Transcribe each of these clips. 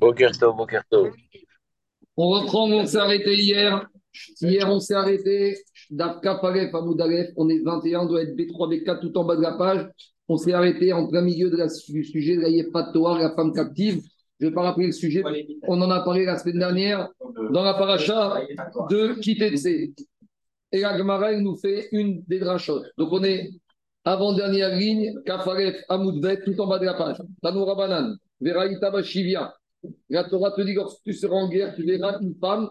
Bokerto, Bokerto. On reprend, on s'est arrêté hier. Hier, on s'est arrêté. Dafka on est 21, doit être B3, B4 tout en bas de la page. On s'est arrêté en plein milieu du sujet de la Yefat la femme captive. Je ne vais pas rappeler le sujet. On en a parlé la semaine dernière dans la paracha de Kitetse. Et la Gemara, elle nous fait une des drachotes. Donc on est avant-dernière ligne, Kafaref Amoudbet, tout en bas de la page. Tanoura Banan, Veraïta Bashivia. La Torah te dit lorsque tu seras en guerre, tu verras une femme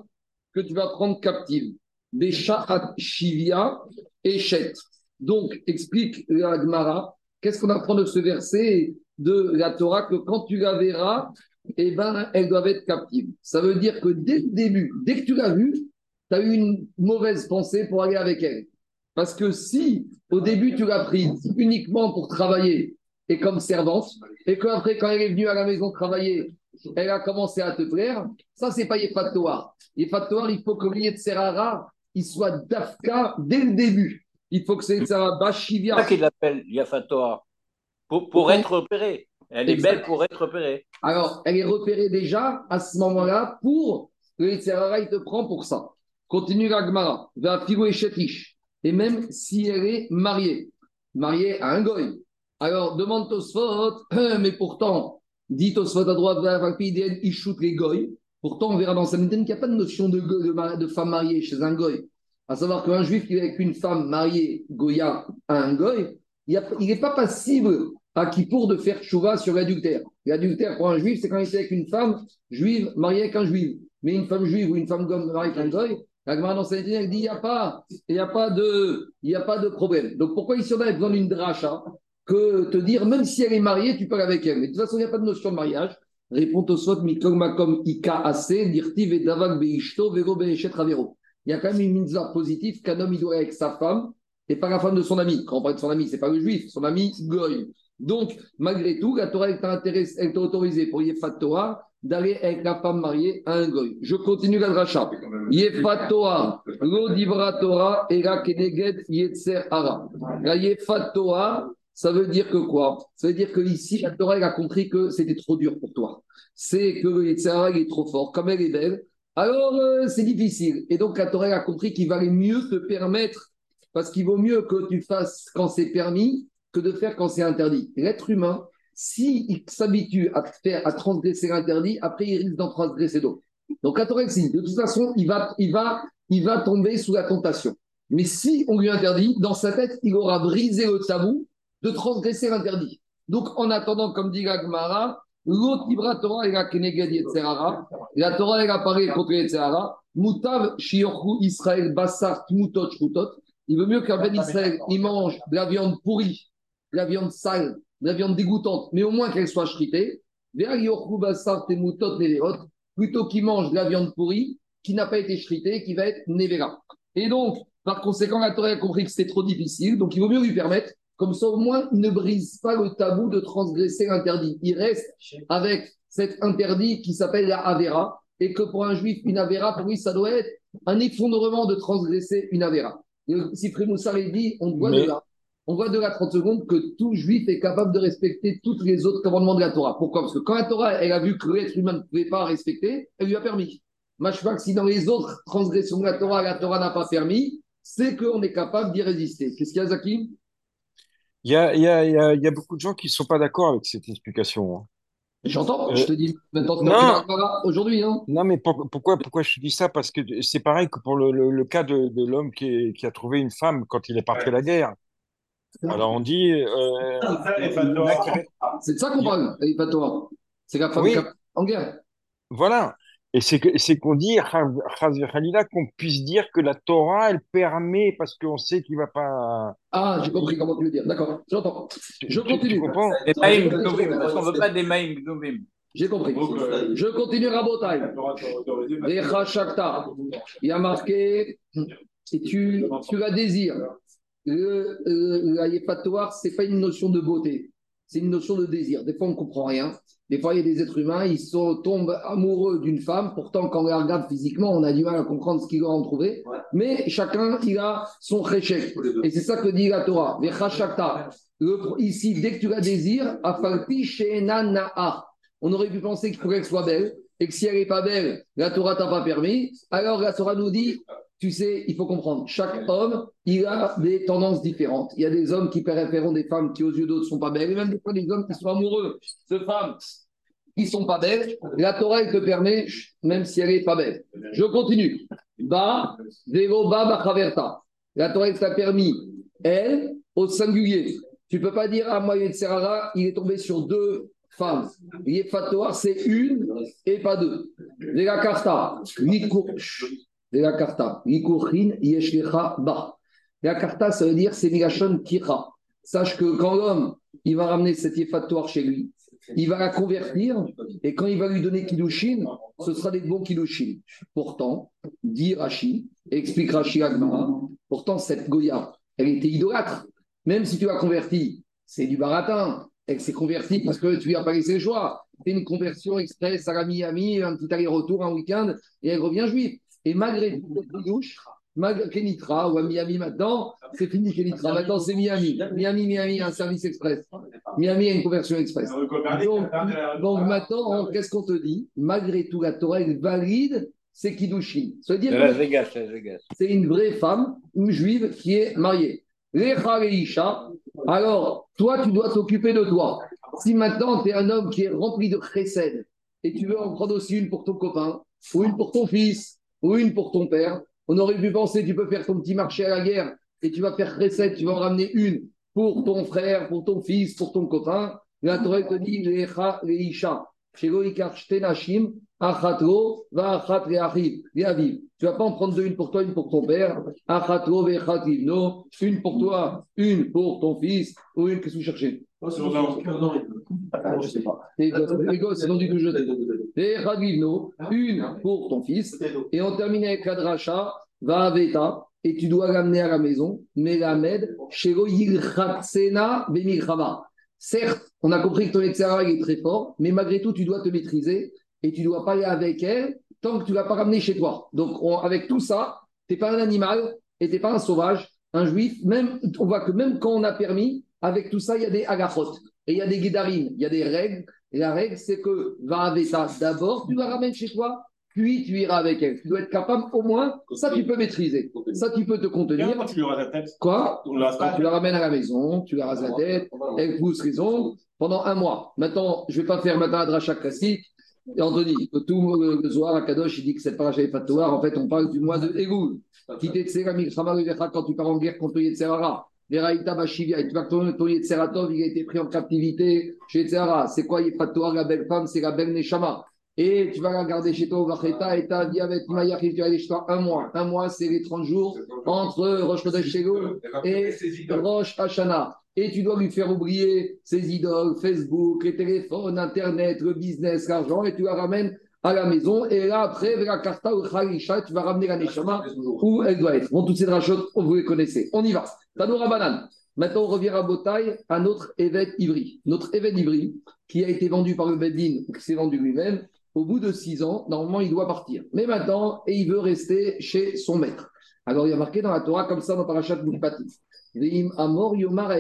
que tu vas prendre captive. Des Sha'at Shivia et Chet. Donc, explique la Gemara, qu'est-ce qu'on apprend de ce verset de la Torah que quand tu la verras, eh ben, elles doivent être captives. Ça veut dire que dès le début, dès que tu l'as vue, tu as eu une mauvaise pensée pour aller avec elle. Parce que si au début tu l'as prise uniquement pour travailler et comme servante, et qu'après, quand elle est venue à la maison travailler, elle a commencé à te plaire, ça, c'est pas Yefatoar. Yefatoar, il faut que Serara, il soit Dafka dès le début. Il faut que c'est Yetzerara Bashivia. C'est ça qu'il l'appelle Yefatoar. Pour, pour être repérée. Elle est belle pour être repérée. Alors, elle est repérée déjà à ce moment-là pour que Yetzerara, il te prend pour ça. Continue la Gemara. Va et Shetish. Et même si elle est mariée, mariée à un goy. Alors, demande Tosfot, mais pourtant, dit Tosfot à droite, il shoot les goy. Pourtant, on verra dans Samiten qu'il n'y a pas de notion de, femme mariée chez un goy. À savoir qu'un juif qui est avec une femme mariée, Goya, à un goy, il n'est pas passible à qui pour de faire chouva sur l'adultère. L'adultère pour un juif, c'est quand il est avec une femme juive mariée avec un juif. Mais une femme juive ou une femme mariée avec un goy, la Gemara dans dit il n'y a, pas, a, de, a pas de problème. Donc pourquoi ici on a besoin d'une dracha? Que te dire, même si elle est mariée, tu parles avec elle. Mais de toute façon, il n'y a pas de notion de mariage. Répond au soit mikog makom ika ase, dirti vedavak beishto, vero be'eshet ravero. Il y a quand même une mitzvah positive qu'un homme il doit avec sa femme et pas la femme de son ami. Quand on parle de son ami, c'est pas le juif, son ami goy. Donc, malgré tout, la Torah est autorisée pour Yefat Torah d'aller avec la femme mariée à un goy. Je continue la dracha. Yefat Torah, lo divra Torah, era keneged yetzer ara. La Yefat Torah, ça veut dire que quoi? Ça veut dire que ici, la a compris que c'était trop dur pour toi. C'est que le Yetzirah est trop fort. Comme elle est belle, alors euh, c'est difficile. Et donc la a compris qu'il valait mieux te permettre, parce qu'il vaut mieux que tu fasses quand c'est permis que de faire quand c'est interdit. L'être humain, s'il s'habitue à faire, à transgresser l'interdit, après il risque d'en transgresser d'autres. Donc la Torah de toute façon, il va, il, va, il va tomber sous la tentation. Mais si on lui interdit, dans sa tête, il aura brisé le tabou de transgresser l'interdit. Donc, en attendant, comme dit Gagmara, l'autre Torah et la Keneged Yetzerara, la Torah elle apparaît contre Yetzerara, Mutav Shiorku Israël Bassar Tmutot Shrutot. Il vaut mieux qu'un Ben Israël il mange de la viande pourrie, de la viande sale, de la viande dégoûtante, mais au moins qu'elle soit shritée. Plutôt qu'il mange de la viande pourrie qui n'a pas été shritée, qui va être Nevera. Et donc, par conséquent, la Torah a compris que c'était trop difficile, donc il vaut mieux lui permettre comme ça, au moins, il ne brise pas le tabou de transgresser l'interdit. Il reste avec cet interdit qui s'appelle la Avera, et que pour un juif, une Avera, pour lui, ça doit être un effondrement de transgresser une Avera. Si Prémoussar dit, on voit de là, on voit de là 30 secondes que tout juif est capable de respecter tous les autres commandements de la Torah. Pourquoi? Parce que quand la Torah, elle a vu que l'être humain ne pouvait pas respecter, elle lui a permis. Que si dans les autres transgressions de la Torah, la Torah n'a pas permis, c'est qu'on est capable d'y résister. Qu'est-ce qu'il y a, Zakim? Il y a, il y, a, il y a beaucoup de gens qui ne sont pas d'accord avec cette explication. Hein. J'entends, je te dis maintenant non, aujourd'hui. Hein. Non, mais pourquoi, pourquoi je te dis ça? Parce que c'est pareil que pour le, le, cas de, de l'homme qui, qui, a trouvé une femme quand il est parti à la guerre. Alors on dit. Euh, c'est de ça qu'on parle, toi. C'est la femme oui. en guerre. Voilà. Et c'est qu'on dit, qu'on puisse dire que la Torah, elle permet, parce qu'on sait qu'il ne va pas. Ah, j'ai compris comment tu veux dire. D'accord, j'entends. Je continue. Tu comprends Des maïm parce qu'on ne veut pas des maïm J'ai compris. Je continue Rabotai. Il y a marqué, et tu, tu la désires. Le, le, la yépatoire, ce n'est pas une notion de beauté, c'est une notion de désir. Des fois, on ne comprend rien. Des fois, il y a des êtres humains, ils sont, tombent amoureux d'une femme. Pourtant, quand on les regarde physiquement, on a du mal à comprendre ce qu'ils vont en trouver. Mais chacun, il a son réchec. Et c'est ça que dit la Torah. Ici, dès que tu la désires, On aurait pu penser qu'il faut qu'elle soit belle, et que si elle n'est pas belle, la Torah t'a pas permis. Alors la Torah nous dit, tu sais, il faut comprendre, chaque homme, il a des tendances différentes. Il y a des hommes qui préfèrent des femmes qui, aux yeux d'autres, sont pas belles, et même des fois des hommes qui sont amoureux de femmes qui sont pas belles. La Torah, elle te permet, même si elle n'est pas belle. Je continue. Ba, Vero, Ba, Bachaverta. La Torah, elle t'a permis, elle, au singulier. Tu peux pas dire, ah, moi, Serara, il est tombé sur deux femmes. Yefatoa, c'est une et pas deux. Vega Karta, Vega Karta, Likurchin, Yeshlecha, Ba. Vega Karta, ça veut dire, c'est Migashon Kira. Sache que quand l'homme, il va ramener cette Yefatoa chez lui, il va la convertir et quand il va lui donner Kiddushin, ce sera des bons Kiddushin. Pourtant, dit Rashi, explique Rashi Agmara, pourtant cette Goya, elle était idolâtre. Même si tu l'as convertie, c'est du baratin. Elle s'est convertie parce que tu lui as pas laissé le choix. C'est une conversion express à la Miami, un petit aller-retour, un week-end, et elle revient juive. Et malgré tout, Kenitra ou à Miami maintenant, c'est fini Kenitra. Maintenant, c'est Miami. Miami, Miami, un service express. Miami a une conversion express. Donc, maintenant, qu'est-ce qu'on te dit? Malgré tout, la Torah, elle valide c'est Kiddushin. C'est une vraie femme, une juive qui est mariée. Alors, toi, tu dois t'occuper de toi. Si maintenant, tu es un homme qui est rempli de chesed et tu veux en prendre aussi une pour ton copain, ou une pour ton fils, ou une pour ton père, on aurait pu penser, tu peux faire ton petit marché à la guerre et tu vas faire recette, tu vas en ramener une pour ton frère, pour ton fils, pour ton copain. La Torah te dit, tu vas pas en prendre deux, une pour toi, une pour ton père. No, une pour toi, une pour ton fils, ou une, que vous cherchez? Je sais pas. Les gosses, ils ont dit que je une pour ton fils. Et on termine avec la dracha, va aveta, et tu dois l'amener à la maison. Melamed, shelo yilchatsena bemilchama. Certes, on a compris que ton Etzera est très fort, mais malgré tout, tu dois te maîtriser et tu dois pas aller avec elle tant que tu ne l'as pas ramené chez toi. Donc, avec tout ça, tu n'es pas un animal et tu n'es pas un sauvage, un juif. Même, on voit que même quand on a permis, avec tout ça, il y a des agachot et il y a des guédarines, il y a des règles. Et la règle, c'est que va avec ça. D'abord, tu la ramènes chez toi, puis tu iras avec elle. Tu dois être capable, au moins, ça tu peux maîtriser. Ça tu peux te contenir. Quand tu lui rases la tête Quoi? Quand tu la ramènes à la maison, tu la rases la tête, elle pousse les ongles pendant un mois. Maintenant, je ne vais pas faire maintenant un dracha classique. Et Anthony, tout le soir à Kadosh, il dit que cette paracha est fatouar. En fait, on parle du mois de Egoul. Quand tu pars en guerre contre Yetzerara, Veraïta Bashivia, et tu vas ton, ton Yetzeratov, il a été pris en captivité chez Yetzerara. C'est quoi Yetfatouar, la belle femme C'est la belle Neshama. Et tu vas la garder chez toi au Vacheta et tu as dit avec Maya qui tu vas aller chez toi un mois. Un mois, c'est les 30 jours entre Rosh Chodesh et Rosh Hashanah et tu dois lui faire oublier ses idoles, Facebook, les téléphones, Internet, le business, l'argent, et tu la ramènes à la maison. Et là, après, vers la Karta ou Khalisha, tu vas ramener la Neshama où elle doit être. Bon, toutes ces drachotes, vous les connaissez. On y va. Tanoura Banane. Maintenant, on revient à Botaï, à notre évêque Ivry. Notre évêque Ivry, qui a été vendu par le Bedin, qui s'est vendu lui-même, au bout de six ans, normalement, il doit partir. Mais maintenant, et il veut rester chez son maître. Alors, il y a marqué dans la Torah, comme ça, dans Parashat Moukpati. Amor Yomar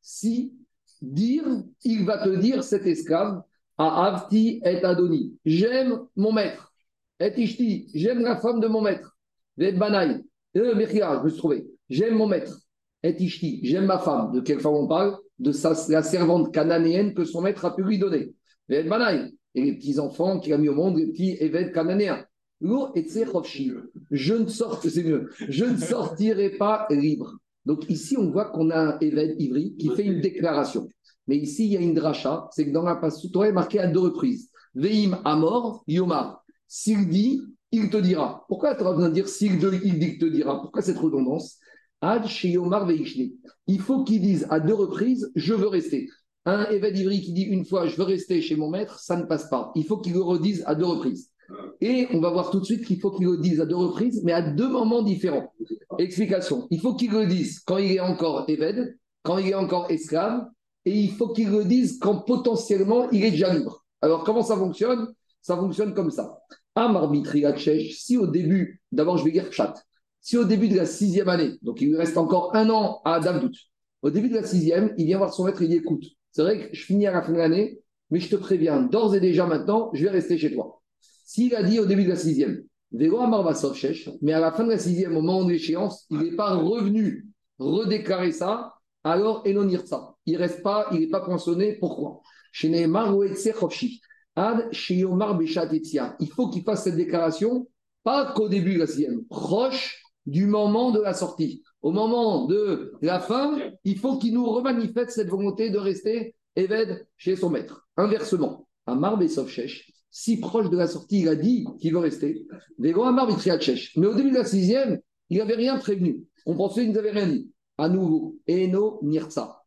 Si dire, il va te dire, cet esclave, à Avti et Adoni, j'aime mon maître, et Ishti, j'aime la femme de mon maître, et Banaï, je me suis trouvé, j'aime mon maître, et Ishti, j'aime ma femme. De quelle femme on parle? De la servante cananéenne que son maître a pu lui donner. Et Banaï, et les petits-enfants qu'il a mis au monde, les petits évêques cananéens. Je ne Je ne sortirai pas libre. Donc ici, on voit qu'on a un évêque ivri qui fait une déclaration. Mais ici, il y a une dracha, c'est que dans la passage, tu est marqué à deux reprises. Veim amor, yomar. S'il dit, il te dira. Pourquoi tu as besoin de dire s'il dit, il te dira? Pourquoi cette redondance? Ad yomar Il faut qu'il dise à deux reprises, je veux rester. Un évêque ivri qui dit une fois, je veux rester chez mon maître, ça ne passe pas. Il faut qu'il le redise à deux reprises. Et on va voir tout de suite qu'il faut qu'il le dise à deux reprises, mais à deux moments différents. Explication. Il faut qu'il le dise quand il est encore évêque, quand il est encore esclave, et il faut qu'il le dise quand potentiellement il est déjà libre. Alors comment ça fonctionne? Ça fonctionne comme ça. Si au début, d'abord je vais dire chat, si au début de la sixième année, donc il reste encore un an à Davdout, au début de la sixième, il vient voir son maître et il écoute, c'est vrai que je finis à la fin de l'année, mais je te préviens, d'ores et déjà maintenant, je vais rester chez toi. S'il a dit au début de la sixième, mais à la fin de la sixième, au moment de l'échéance, il n'est pas revenu redéclarer ça, alors Enonir ça. Il reste pas, il n'est pas poinçonné. Pourquoi? Il faut qu'il fasse cette déclaration, pas qu'au début de la sixième, proche du moment de la sortie. Au moment de la fin, il faut qu'il nous remanifeste cette volonté de rester Eved chez son maître. Inversement, Amar Besovchesh, si proche de la sortie, il a dit qu'il veut rester. Mais au début de la sixième, il n'avait rien prévenu. On pensait qu'il n'avait rien dit. À nouveau, Eno Nirsa.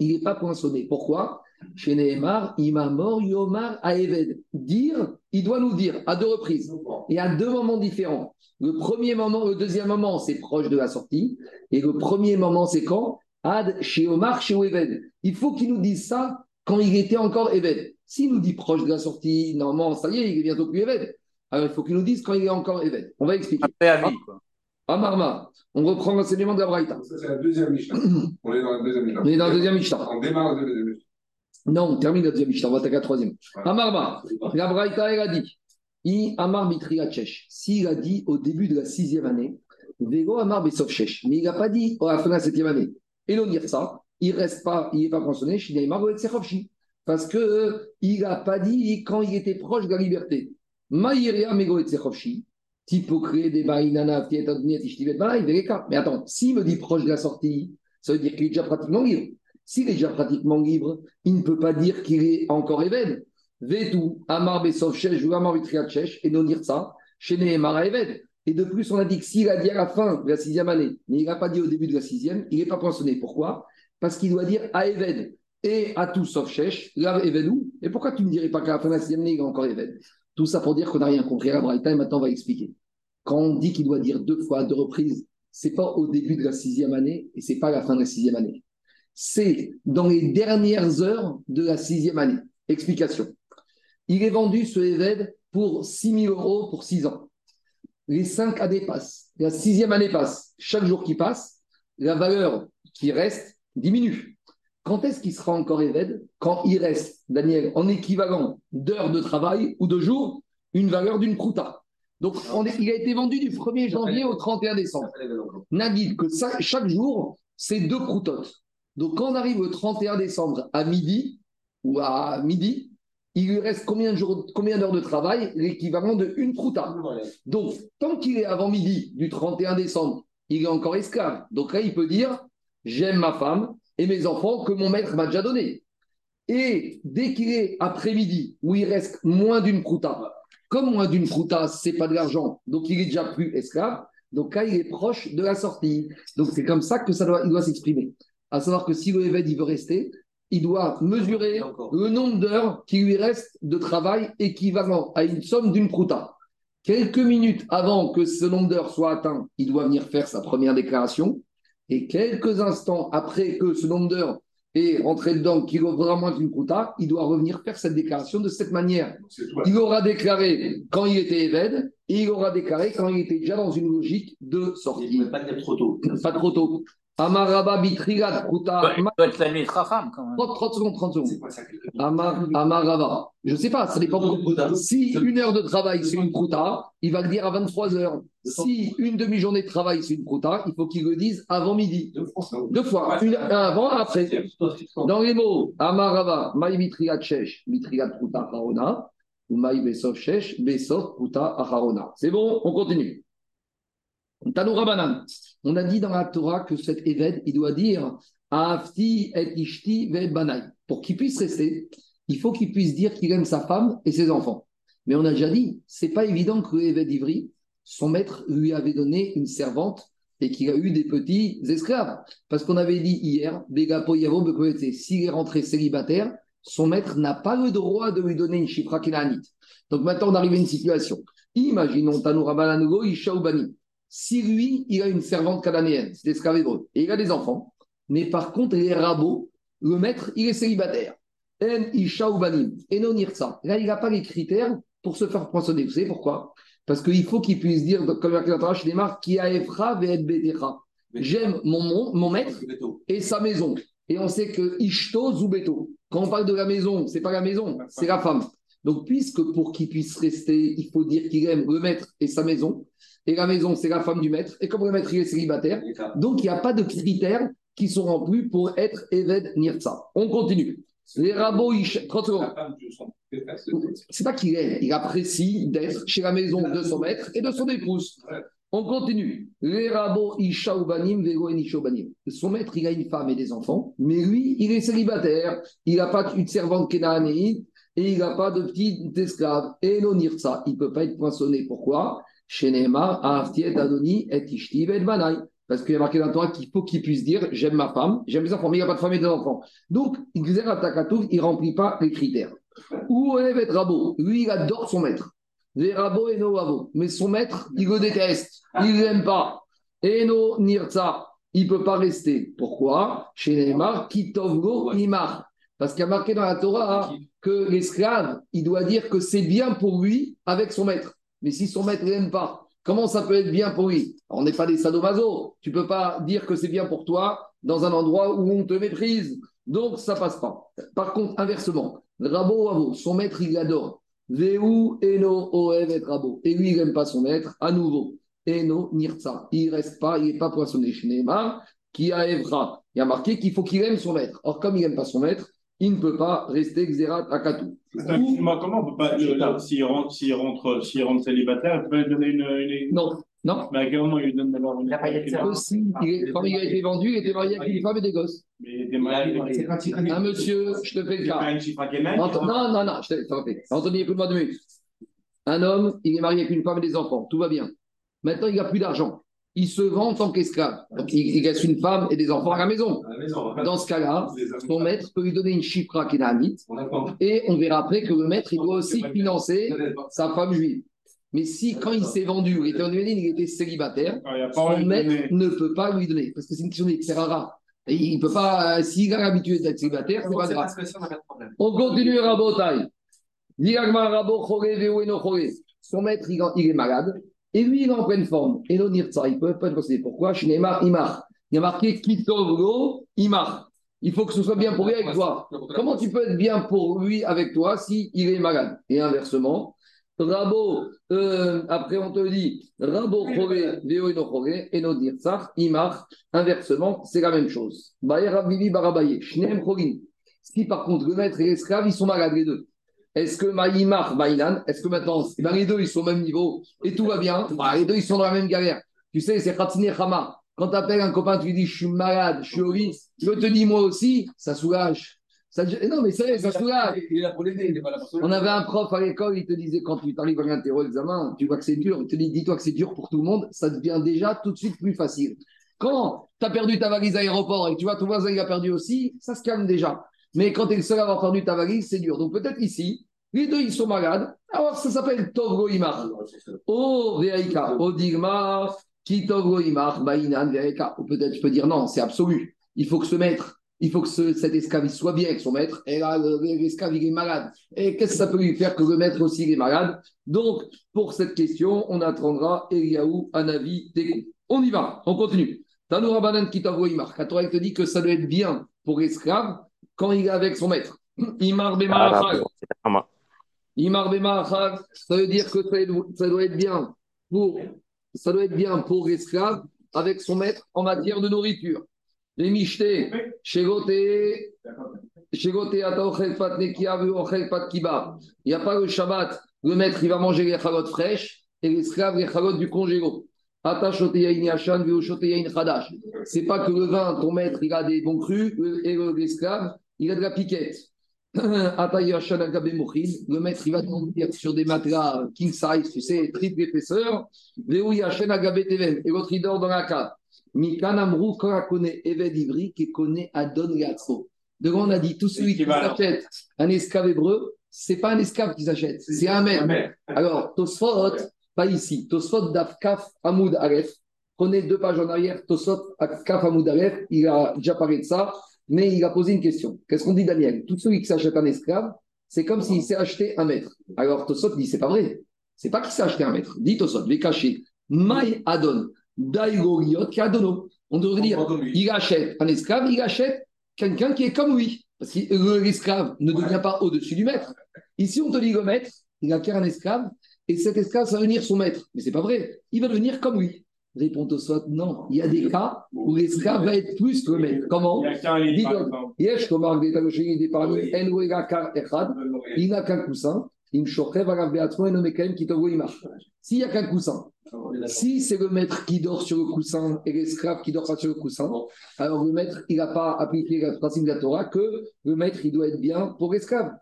Il n'est pas poinçonné. Pourquoi? Chez Nehemar, Imamor Yomar Aeved. Dire, il doit nous dire à deux reprises et à deux moments différents. Le premier moment, le deuxième moment, c'est proche de la sortie. Et le premier moment, c'est quand? Ad chez Omar, chez Eved. Il faut qu'il nous dise ça quand il était encore Eved. S'il nous dit proche de la sortie, normalement, ça y est, il est bientôt plus Eved. Alors il faut qu'il nous dise quand il est encore Eved. On va expliquer. Après avis, quoi. Amarma, on reprend l'enseignement de la Braïta. Ça, c'est la deuxième Mishnah. on est dans la deuxième Mishnah. On est dans la deuxième Mishnah. On démarre la deuxième Mishnah. Non, on termine la deuxième Mishnah. On va attaquer la troisième. Amarma, la Braïta, elle a dit I Amar Mitria Tchesh. S'il a dit au début de la sixième année, Vego Amar Besov Mais il n'a pas dit à la fin de la septième année. Et l'on dire ça, il reste pas, il n'est pas chez Neymar ou Parce qu'il euh, n'a pas dit quand il était proche de la liberté. Maïria Mego Etsekhovshi. Typocré des Baïnana, Mais attends, s'il me dit proche de la sortie, ça veut dire qu'il est déjà pratiquement libre. S'il est déjà pratiquement libre, il ne peut pas dire qu'il est encore évède. Vetou, Amar Besov Shesh ou Amar Vitriat et non dire ça, chez Nehemar Eved. Et de plus, on a dit que s'il a dit à la fin de la sixième année, mais il n'a pas dit au début de la sixième, il n'est pas poinçonné. Pourquoi? Parce qu'il doit dire à Eved et à tout sauf Shesh, là, Evedou. Et pourquoi tu ne dirais pas qu'à la fin de la sixième année, il a encore Eved Tout ça pour dire qu'on n'a rien compris à la Braïta et maintenant on va expliquer. Quand on dit qu'il doit dire deux fois, deux reprises, c'est pas au début de la sixième année et c'est pas à la fin de la sixième année. C'est dans les dernières heures de la sixième année. Explication. Il est vendu ce Eved pour 6 000 euros pour 6 ans. Les 5 années passent. La sixième année passe. Chaque jour qui passe, la valeur qui reste diminue. Quand est-ce qu'il sera encore Eved? Quand il reste, Daniel, en équivalent d'heures de travail ou de jours, une valeur d'une prouta. Donc, il a été vendu du 1er janvier au 31 décembre. N'a dit que chaque jour, c'est deux proutotes. Donc, quand on arrive au 31 décembre à midi, ou à midi, il lui reste combien de jours, combien d'heures de travail? L'équivalent de une prouta. Donc, tant qu'il est avant midi du 31 décembre, il est encore esclave. Donc là, il peut dire J'aime ma femme et mes enfants que mon maître m'a déjà donné. Et dès qu'il est après-midi, où il reste moins d'une prouta, comme moins d'une prouta, c'est pas de l'argent, donc il est déjà plus esclave, donc là, il est proche de la sortie. Donc c'est comme ça que ça doit, il doit s'exprimer. À savoir que si le il veut rester, il doit mesurer le nombre d'heures qui lui reste de travail équivalent à une somme d'une prouta. Quelques minutes avant que ce nombre d'heures soit atteint, il doit venir faire sa première déclaration. Et quelques instants après que ce nombre d'heures est rentré dedans, qu'il aura moins d'une prouta, il doit revenir faire cette déclaration de cette manière. Il aura déclaré quand il était évêque et il aura déclaré quand il était déjà dans une logique de sortie. Pas dire trop tôt. Pas trop tôt. Amaraba bitrigat doit être la nuit quand même. 30, secondes, 30 secondes. Amar, Amaraba. Je ne sais pas, ça dépend. Si une heure de travail c'est une pruta, il va le dire à 23 heures. Si une demi-journée de travail c'est une pruta, il faut qu'il le dise avant midi. Deux fois. Une, avant, après. Dans les mots, Amaraba, Maï bitrigat shesh, bitrigat pruta harona, ou Maï besov shesh, besov pruta harona. C'est bon, on continue. On a dit dans la Torah que cet Eved, il doit dire Afti et Ishti ve Banai. Pour qu'il puisse rester, il faut qu'il puisse dire qu'il aime sa femme et ses enfants. Mais on a déjà dit, c'est pas évident que Eved Ivri, son maître lui avait donné une servante et qu'il a eu des petits esclaves. Parce qu'on avait dit hier, s'il est rentré célibataire, son maître n'a pas le droit de lui donner une chifra kélanite. Donc maintenant, on arrive à une situation. Imaginons Tanoura Bananugo, Isha Bani si lui, il a une servante cananéenne, c'est esclave hébreu, et il a des enfants, mais par contre, les rabots, le maître, il est célibataire. En Isha et non Irsa. Là, il n'a pas les critères pour se faire poinçonner. Vous savez pourquoi? Parce qu'il faut qu'il puisse dire, comme la chez les marques, qui a Efra J'aime mon, mon maître et sa maison. Et on sait que Ishto Zubeto, quand on parle de la maison, c'est pas la maison, c'est la femme. Donc, puisque pour qu'il puisse rester, il faut dire qu'il aime le maître et sa maison, et la maison, c'est la femme du maître, et comme le maître il est célibataire, donc il n'y a pas de critères qui sont remplis pour être Eved Nirza. On continue. Les rabots, ils... 30 secondes. C'est- pas qu'il aime, il apprécie d'être chez la maison de son maître et de son épouse. On continue. Les rabots, Isha Ubanim, Vego et Nisha Ubanim. Son maître, il a une femme et des enfants, mais lui, il est célibataire. Il n'a pas une servante kénanéite et il n'a pas de petite esclave. Et non, ça, il ne peut pas être poinçonné. Pourquoi? Chez Neymar, Artiet Adoni, et Ishti, et Banai. Parce qu'il y a marqué dans le Torah qu'il faut qu'il puisse dire j'aime ma femme, j'aime mes enfants, mais il n'y a pas de femme et d'enfants. Donc, il ne remplit pas les critères. Ou Evet Rabo, lui, il adore son maître. Les Rabo et no Rabo. Mais son maître, il le déteste, il ne l'aime pas. Et no Nirza, il ne peut pas rester. Pourquoi? Chez Neymar, Kitovgo Imar. Parce qu'il y a marqué dans la Torah que l'esclave, il doit dire que c'est bien pour lui avec son maître. Mais si son maître ne l'aime pas, comment ça peut être bien pour lui? On n'est pas des sadomaso. Tu ne peux pas dire que c'est bien pour toi dans un endroit où on te méprise. Donc, ça passe pas. Par contre, inversement, Rabo Avo, son maître, il l'adore. Veu Eno Oev et Rabo. Et lui, il n'aime pas son maître. À nouveau, Eno Nirza. Il reste pas, il n'est pas Neymar, qui a Evra. Il y a marqué qu'il faut qu'il aime son maître. Or, comme il n'aime pas son maître, il ne peut pas rester Xerat Akatou. Excuse-moi, comment on peut pas. euh, S'il rentre, s'il rentre, s'il rentre célibataire, il peut lui donner une. une... Non, non. Mais à quel moment il lui donne d'abord une. Il a pas été servant. Aussi, il quand il a été vendu, il était marié avec une femme et des gosses. Mais il était marié. C'est quand il Un monsieur, je te fais le cas. une chiffre à Kemen, Anto- Non, non, non, je te je te fais. Anthony, écoute-moi deux minutes. Un homme, il est marié avec une femme et des enfants, tout va bien. Maintenant, il n'a plus d'argent. Il se vend en tant qu'esclave. Donc, il, il laisse une femme et des enfants à la maison. À la maison. Dans ce cas-là, son maître peut lui donner une chifra qui est et on verra après que le maître, il doit aussi financer sa femme juive. Mais si, quand il s'est vendu, il était en Médine, il était célibataire, Ah, son maître donner. ne peut pas lui donner. Parce que c'est une question d'Exerara. Et il peut pas, euh, s'il a l'habitude d'être célibataire, c'est pas grave. on continue Rabotai. Son maître, il est malade. Et lui, il en pleine forme. Et non, Nirza, il ne peut pas être possédé. Pourquoi? Chez Neymar, Imar. Il y a marqué Kitovgo, Imar. Il faut que ce soit bien pour lui avec toi. Comment tu peux être bien pour lui avec toi si il est malade? Et inversement, Rabo, euh, après on te dit Rabo Chore Veo Eno Chore, Eno Nirza, Imar. Inversement, c'est la même chose. Baye Rabibi Barabaye, Shneem Chorin. Si par contre le maître et l'esclave, ils sont malades les deux. Est-ce que Maïmar, Maïnan, est-ce que maintenant, eh ben, les deux, ils sont au même niveau et tout va bien? Bah, Les deux, ils sont dans la même galère. Tu sais, c'est Khatine Khama. Quand tu appelles un copain, tu lui dis Je suis malade, je suis au lit, je te dis moi aussi, ça soulage. Ça, eh non, mais c'est vrai, ça soulage. Il est là pour l'aider, il n'est pas là pour On avait un prof à l'école, il te disait quand tu arrives à l'interro examen, tu vois que c'est dur, il te dit dis-toi que c'est dur pour tout le monde, ça devient déjà tout de suite plus facile. Quand tu as perdu ta valise à l'aéroport et que tu vois ton voisin il a perdu aussi, ça se calme déjà. Mais quand tu es le seul à avoir perdu ta valise, c'est dur. Donc peut-être ici, les deux ils sont malades. Alors ça s'appelle Tovgo Imar. Oh, Veaïka, Odigma, qui Tovgo Imar, Baïnan, Veaïka. Ou peut-être je peux dire non, c'est absolu. Il faut que ce maître, il faut que ce- cet esclave soit bien avec son maître. Et là, le- l'esclave il est malade. Et qu'est-ce que ça peut lui faire que le maître aussi il est malade? Donc, pour cette question, on attendra Eliaou, un avis des On y va, on continue. Tanoura Banan Kitavo Imar. Quand te dit que ça doit être bien pour l'esclave quand il est avec son maître. Imar Bemarachal. Imar Bemarachal, ça veut dire que ça doit- être bien pour, ça doit être bien pour l'esclave avec son maître en matière de nourriture. Les michtés, Shegoté, Shegoté Ataochel Pat Nekia, Vuochel Pat Kiba. Il n'y a pas le Shabbat, le maître il va manger les chalotes fraîches et l'esclave les chalotes du congélo. C'est pas que le vin, ton maître, il a des bons crus le- et le- l'esclave, il a de la piquette. Le maître, il va dormir sur des matelas king size, tu sais, triple épaisseur. Et l'autre, il dort dans la cave. Mikan Amrou Korakone Eved Ivri Adon Gatso. Devant, on a dit tout celui qui s'achète un esclave hébreu, c'est pas un esclave qui s'achète, c'est un maître. Alors, Tosfot, pas ici. Tosfot d'Afkaf Hamoud Aleph. Prenez deux pages en arrière. Tosfot Afkaf Hamoud Aleph, il a déjà parlé de ça, mais il a posé une question. Qu'est-ce qu'on dit, Daniel? Tout celui qui s'achète un esclave, c'est comme s'il s'est acheté un maître. Alors, Tosfot dit, c'est pas vrai. C'est pas qu'il s'est acheté un maître. Dit Tosfot, vais cacher. Maï Adon. Daigoriot Kadono. On devrait dire, il achète un esclave, il achète quelqu'un qui est comme lui. Parce que le- l'esclave ne devient pas au-dessus du maître. Ici, on te dit le maître, il acquiert un esclave, et cet esclave, ça va devenir son maître. Mais c'est pas vrai. Il va devenir comme lui. Répond soit non. Il y a des cas où l'esclave va être plus que le maître. Comment Il n'a qu'un coussin. S'il n'y a qu'un coussin, si c'est le maître qui dort sur le coussin et l'esclave qui dort pas sur le coussin, alors le maître, il n'a pas appliqué le principe de la Torah que le maître, il doit être bien pour l'esclave.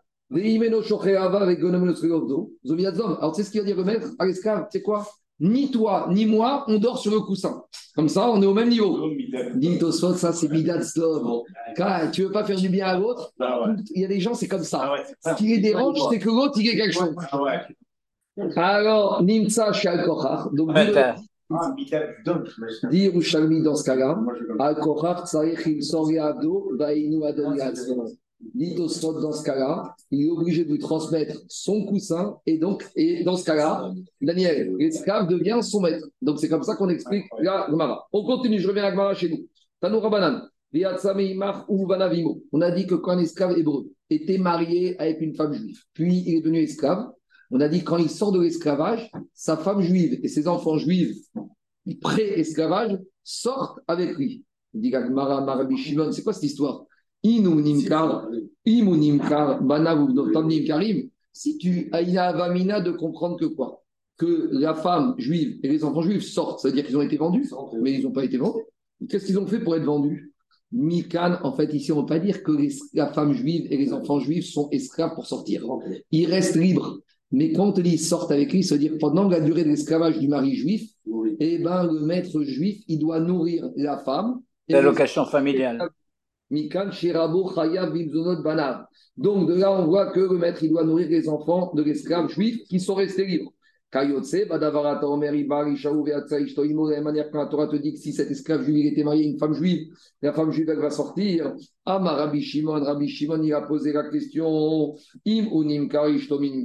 Alors, tu sais ce qu'il va dire le maître à l'esclave C'est quoi? Ni toi, ni moi, on dort sur le coussin. Comme ça, on est au même niveau. Dit ça c'est Midat Slov. Car tu veux pas faire du bien à l'autre? Ah ouais. Il y a des gens, c'est comme ça. Ah c'est Ce ça. qui les dérange, c'est que l'autre, il ait quelque chose. Ah. Alors, Nimsa Shalkochar. Donc, Ouais, dit- Yerushalmi dans ce cas-là, je Al-Kochar, Tsarech, il sort Yavdo, Vainu Adon Yatzon. Dit Tosfot, dans ce cas-là, il est obligé de lui transmettre son coussin, et donc, et dans ce cas-là, Daniel, l'esclave devient son maître. Donc, c'est comme ça qu'on explique la Gemara. On continue, je reviens à la Gemara chez nous. Tanoura Banan. On a dit que quand un esclave hébreu était marié avec une femme juive, puis il est devenu esclave, on a dit que quand il sort de l'esclavage, sa femme juive et ses enfants juifs pré-esclavage sortent avec lui. On dit Gagmara, Marabi Shimon, c'est quoi cette histoire? Inu Nimkar, Imu Nimkar, Banavu, Notam Nimkarim. Si tu avamina de comprendre que quoi? Que la femme juive et les enfants juifs sortent, c'est-à-dire qu'ils ont été vendus, mais ils n'ont pas été vendus. Qu'est-ce qu'ils ont fait pour être vendus? Mikan, en fait, ici, on ne veut pas dire que les- la femme juive et les enfants juifs sont esclaves pour sortir. Ils restent libres. Mais quand ils sortent avec lui, ça veut dire pendant la durée de l'esclavage du mari juif, eh ben, le maître juif, il doit nourrir la femme. Et L'allocation familiale. Mikan, Shirabo, Banav. Donc, de là, on voit que le maître, il doit nourrir les enfants de l'esclave juif qui sont restés libres. Kayotse, Badavarata, Omer, Ibar, Ishaou, Veatsa, Ishtoimo, de la manière que la Torah te dit que si cet esclave juif était marié à une femme juive, la femme juive, va sortir. Ama Rabbi Shimon, Rabbi Shimon, il a posé la question Im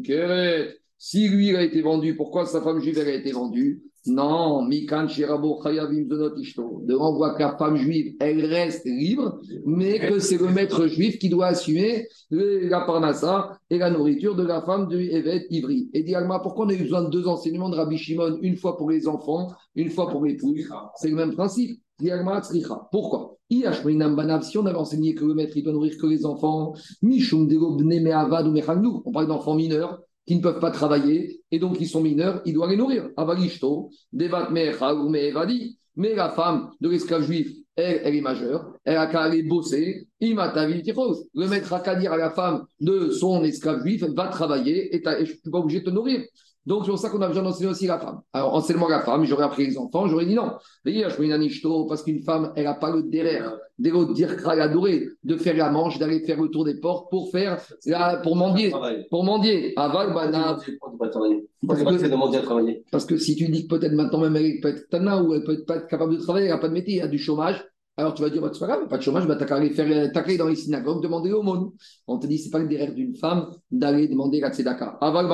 keret. Si lui, il a été vendu, pourquoi sa femme juive, elle a été vendue? Non, Mikan Shirabo Chayavim. De renvoi que la femme juive, elle reste libre, mais que c'est le maître juif qui doit assumer la parnassa et la nourriture de la femme du Evet Ivri. Et dit pourquoi on a eu besoin de deux enseignements de Rabbi Shimon, une fois pour les enfants, une fois pour l'époux C'est le même principe. Pourquoi? Si on avait enseigné que le maître, il doit nourrir que les enfants, on parle d'enfants mineurs qui ne peuvent pas travailler, et donc ils sont mineurs, il doit les nourrir. Avalishto, Devat. Mais la femme de l'esclave juif, elle, est majeure, elle a qu'à aller bosser. Le maître a qu'à dire à la femme de son esclave juif, va travailler et je ne suis pas obligé de te nourrir. Donc c'est pour ça qu'on a besoin d'enseigner aussi la femme. Alors enseignement la femme, j'aurais appris les enfants, j'aurais dit non. Parce qu'une femme, elle n'a pas le derrière, de dire adoré, de faire la manche, d'aller faire le tour des portes pour faire, la- pour mendier, pour mendier. Aval, bana, Parce que c'est demander à travailler? parce que si tu dis que peut-être maintenant même elle peut être tana ou elle peut pas être capable de travailler, elle n'a pas de métier, il y a du chômage, alors tu vas dire, bah, c'est pas grave, pas de chômage, bah, t'as qu'à aller aller dans les synagogues, demander l'aumône. On te dit, c'est pas le derrière d'une femme d'aller demander la tzedaka. Aval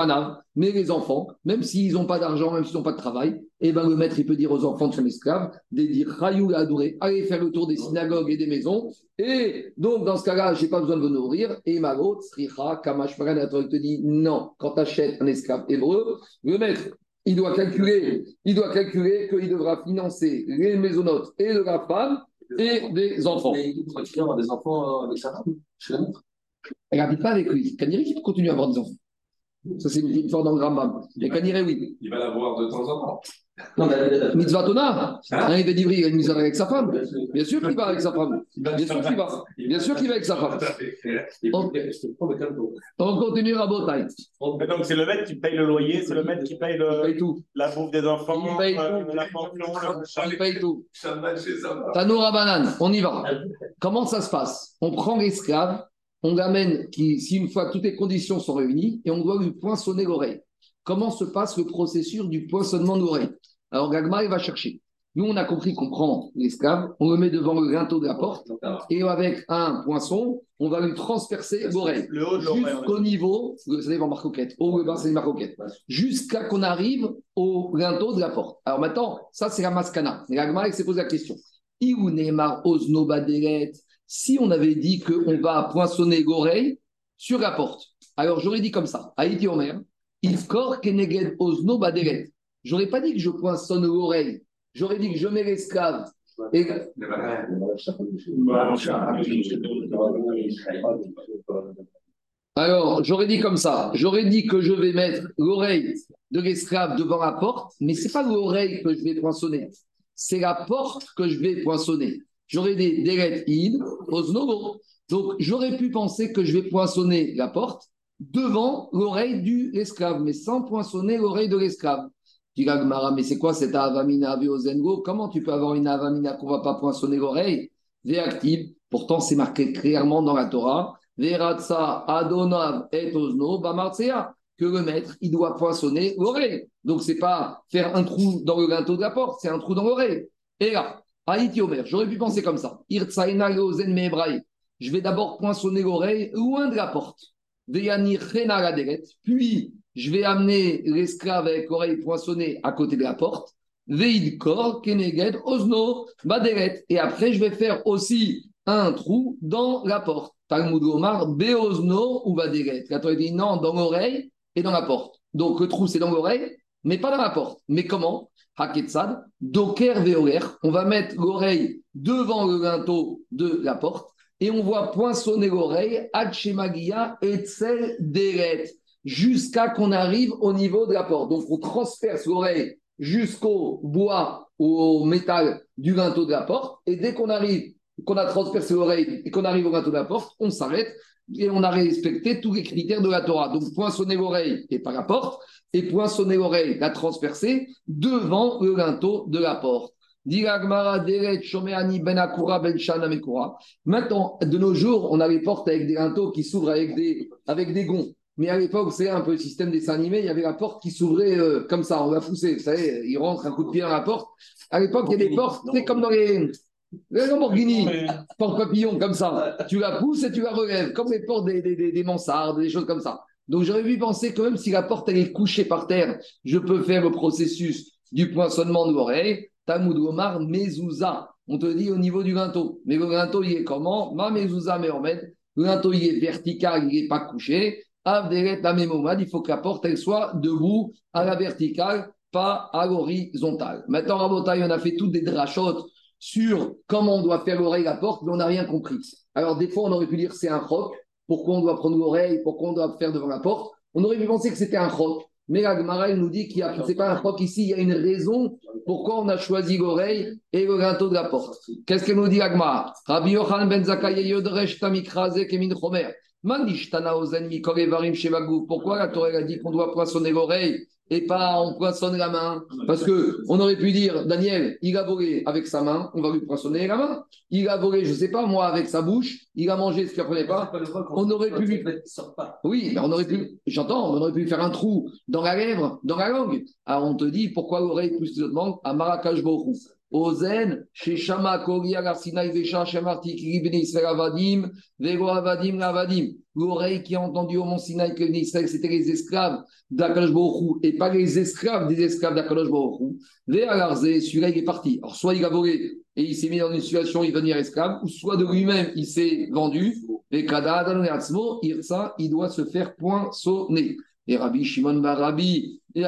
mais les enfants, même s'ils n'ont pas d'argent, même s'ils n'ont pas de travail, et ben le maître, il peut dire aux enfants de son esclave, de dire, Rayou adoré, allez faire le tour des synagogues et des maisons, et donc dans ce cas-là, j'ai pas besoin de vous nourrir, et Magot, Sricha, Kamash, Torah te dit, non, quand tu achètes un esclave hébreu, le maître, il doit calculer, il doit calculer qu'il devra financer les maisonnotes et de la femme et des enfants. Mais il faut qu'il avoir des enfants euh, avec sa femme. Chez la nôtre. Elle n'habite pas avec lui. Kaniré qui continue à avoir des enfants. Ça, c'est une histoire dans le Rambam. Mais Kaniré, oui. Il va la voir de temps en temps. Non, mais elle est Mitzvah Tona, un évêque d'Ivry, il a une mitzvah avec sa femme. Bien sûr qu'il va avec sa femme. Bien sûr qu'il va. Bien sûr qu'il va avec sa femme. On, on continue à Botaï. Donc, c'est le maître qui paye le loyer, c'est le maître qui paye Il le, paye tout. la bouffe des enfants, Il paye euh, tout. la pension, le- Il paye tout. Tanoura banane, on y va. Comment ça se passe? On prend l'esclave, on l'amène, qui, si une fois toutes les conditions sont réunies, et on doit lui poinçonner l'oreille. Comment se passe le processus du poinçonnement de l'oreille Alors Gagma, il va chercher. Nous, on a compris qu'on prend l'esclave, on le met devant le linteau de la porte, et avec un poinçon, on va lui transpercer l'oreille. Jusqu'au niveau, vous savez, en marcoquette, au bas, c'est une marcoquette, jusqu'à qu'on arrive au linteau de la porte. Alors maintenant, ça, c'est la mascana. Gemara, elle s'est posé la question. Si on avait dit qu'on va poinçonner l'oreille sur la porte, alors j'aurais dit comme ça, Haïti Omer, Ifkor Keneged Osno Baderet. J'aurais pas dit que je poinçonne l'oreille, j'aurais dit que je mets l'esclave. Et... Alors, j'aurais dit comme ça, j'aurais dit que je vais mettre l'oreille de l'esclave devant la porte, mais c'est pas l'oreille que je vais poinçonner, c'est la porte que je vais poinçonner. J'aurais des deret in, osnovo. Donc, j'aurais pu penser que je vais poinçonner la porte devant l'oreille de l'esclave, mais sans poinçonner l'oreille de l'esclave. Dit Gagmara, mais c'est quoi cette avamina zengo Comment tu peux avoir une avamina qu'on va pas poinçonner l'oreille? Véactive, pourtant c'est marqué clairement dans la Torah. Veratsa adonav et osno bamartsea que le maître, il doit poinçonner l'oreille. Donc, c'est pas faire un trou dans le linteau de la porte, c'est un trou dans l'oreille. Et là, Haïti Omer, j'aurais pu penser comme ça. Je vais d'abord poinçonner l'oreille loin de la porte. Puis, je vais amener l'esclave avec l'oreille poinçonnée à côté de la porte. Osno, Et après, je vais faire aussi un trou dans la porte. Talmud Omar, Beosno ou Baderet. La Torah dit non, dans l'oreille et dans la porte. Donc le trou, c'est dans l'oreille, mais pas dans la porte. Mais comment? Haketsad, Doker Veoler. On va mettre l'oreille devant le linteau de la porte et on voit poinçonner l'oreille, Hachemagia et Tzel Deret, jusqu'à qu'on arrive au niveau de la porte. Donc on transperce l'oreille jusqu'au bois ou au métal du linteau de la porte et dès qu'on arrive, qu'on a transpercé l'oreille et qu'on arrive au linteau de la porte, on s'arrête et on a respecté tous les critères de la Torah. Donc, poinçonner l'oreille et pas la porte, et poinçonner l'oreille, la transpercer devant le linteau de la porte. Ben Maintenant, de nos jours, on a les portes avec des linteaux qui s'ouvrent avec des, avec des gonds. Mais à l'époque, c'est un peu le système des animé, il y avait la porte qui s'ouvrait euh, comme ça, on va pousser, vous savez, il rentre un coup de pied dans la porte. À l'époque, il y a des portes, c'est comme dans les, les Lamborghini, porte-papillon, comme ça. Tu la pousses et tu la relèves, comme les portes des, des, des, mansardes, des choses comme ça. Donc j'aurais pu penser que même si la porte elle est couchée par terre, je peux faire le processus du poinçonnement de l'oreille. Tamoud Omar, mezouza. On te dit au niveau du linteau. Mais le linteau, il est comment? Ma mezouza Mehomed. Le linteau, il est vertical, il n'est pas couché. Avderet la il faut que la porte, elle soit debout à la verticale, pas à l'horizontale. Maintenant, Rabotaï, on a fait toutes des drachotes sur comment on doit faire l'oreille la porte, mais on n'a rien compris. Alors, des fois, on aurait pu dire c'est un roc. Pourquoi on doit prendre l'oreille? Pourquoi on doit faire devant la porte? On aurait pu penser que c'était un roc. Mais la Gemara, nous dit qu'il n'y a pas un roc ici. Il y a une raison pourquoi on a choisi l'oreille et le gâteau de la porte. Qu'est-ce qu'elle nous dit, Agmara Rabbi Yochanan ben Zakaye Yodresh Tamikraze Kemin Chomer. Pourquoi la Torah a dit qu'on doit poinçonner l'oreille et pas on poinçonne la main. Parce que on aurait pu dire, Daniel, il a volé avec sa main, on va lui poinçonner la main. Il a volé, je ne sais pas, moi, avec sa bouche, il a mangé ce qu'il ne prenait pas. On aurait pu lui... Oui, mais on aurait pu, j'entends, on aurait pu faire un trou dans la lèvre, dans la langue. Alors on te dit, pourquoi l'oreille plus de demande à Marrakech Borou Ozen, chez Shama Kogia Garsinaï Vesha Shemarti Kiribni Israël Avadim, Vego Avadim Lavadim. L'oreille qui a entendu au Mont Sinaï que Israël, c'était les esclaves d'Akadosh Borou et pas les esclaves des esclaves d'Akadosh Borou. Véalarze, celui-là, il est parti. Alors, soit il a volé et il s'est mis dans une situation où il va devenir esclave, ou soit de lui-même, il s'est vendu. Et Kada il doit se faire poinçonner. Et Rabbi Shimon Bar Et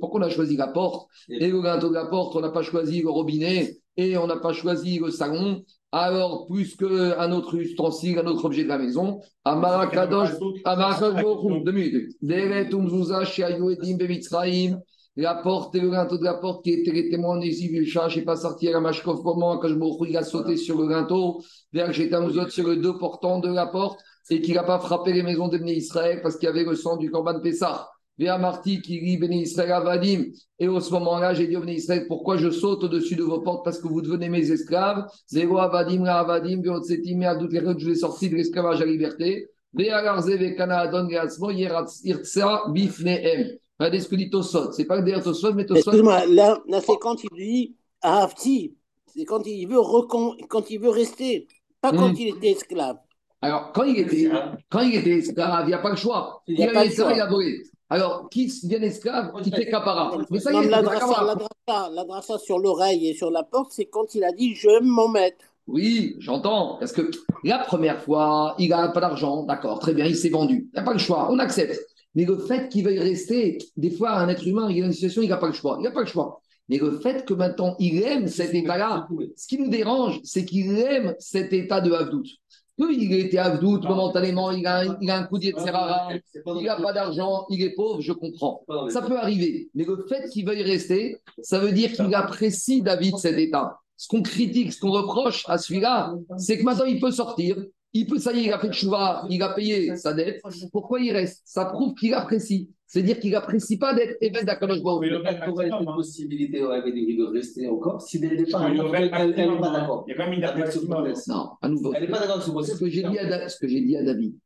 Pourquoi on a choisi la porte et le gâteau de la porte, on n'a pas choisi le robinet et on n'a pas choisi le salon. Alors plus qu'un autre ustensile, un autre objet de la maison, Amarakadosh, Amarakadosh, deux minutes. La porte et le gâteau de la porte qui était les témoins des je n'ai pas sorti à la Mashkov comment, quand je me il a sauté sur le gâteau, vers j'étais autres sur les deux portants de la porte, et qu'il n'a pas frappé les maisons d'Ebné Israël parce qu'il y avait le sang du Corban Pessah. Véa Marti qui lit Béné Israël Avadim. Et au ce moment-là, j'ai dit au Israël, pourquoi je saute au-dessus de vos portes? Parce que vous devenez mes esclaves. Zéro Avadim, la Avadim, Véotsetim, et à toutes les que je vous ai sorti de l'esclavage à la liberté. Véa Garze, Vekana, Adon, Geatzmo, Irtsa, Bifneem. Regardez ce que dit Tosot. C'est pas derrière Tosot, mais Tosot. Excuse-moi, là, là c'est quand il dit Afti. C'est quand il veut recon... quand il veut rester, pas quand hmm. il était esclave. Alors, quand il était, quand il était esclave, il n'y a pas le choix. Il, il, a, il a volé. Alors, qui devient esclave, qui fait capara. Mais ça Non, mais la dracha sur l'oreille et sur la porte, c'est quand il a dit je m'en mettre. Oui, j'entends. Parce que la première fois, il n'a pas d'argent, d'accord, très bien, il s'est vendu. Il n'a pas le choix, on accepte. Mais le fait qu'il veuille rester, des fois, un être humain, il est dans une situation, il n'a pas le choix. Il n'a pas le choix. Mais le fait que maintenant, il aime cet état-là, ce qui nous dérange, c'est qu'il aime cet état de Havdout. Il était Havdout momentanément, il a, un- il a un coup de Serrara, il n'a pas d'argent, il est pauvre, je comprends. Ça peut arriver. Mais le fait qu'il veuille rester, ça veut dire qu'il apprécie David cet état. Ce qu'on critique, ce qu'on reproche à celui-là, c'est que maintenant il peut sortir. Il peut, ça y est, il a fait le chouva, il a payé sa dette. Pourquoi il reste? Ça prouve qu'il apprécie. C'est-à-dire qu'il n'apprécie pas d'être évêque d'Akadosh Baruch Il aurait été une possibilité au David de rester encore si dès le départ, elle n'est pas d'accord. Il y a quand même une date. Non, à nouveau. Elle n'est pas d'accord sur Ce ce que j'ai dit à David.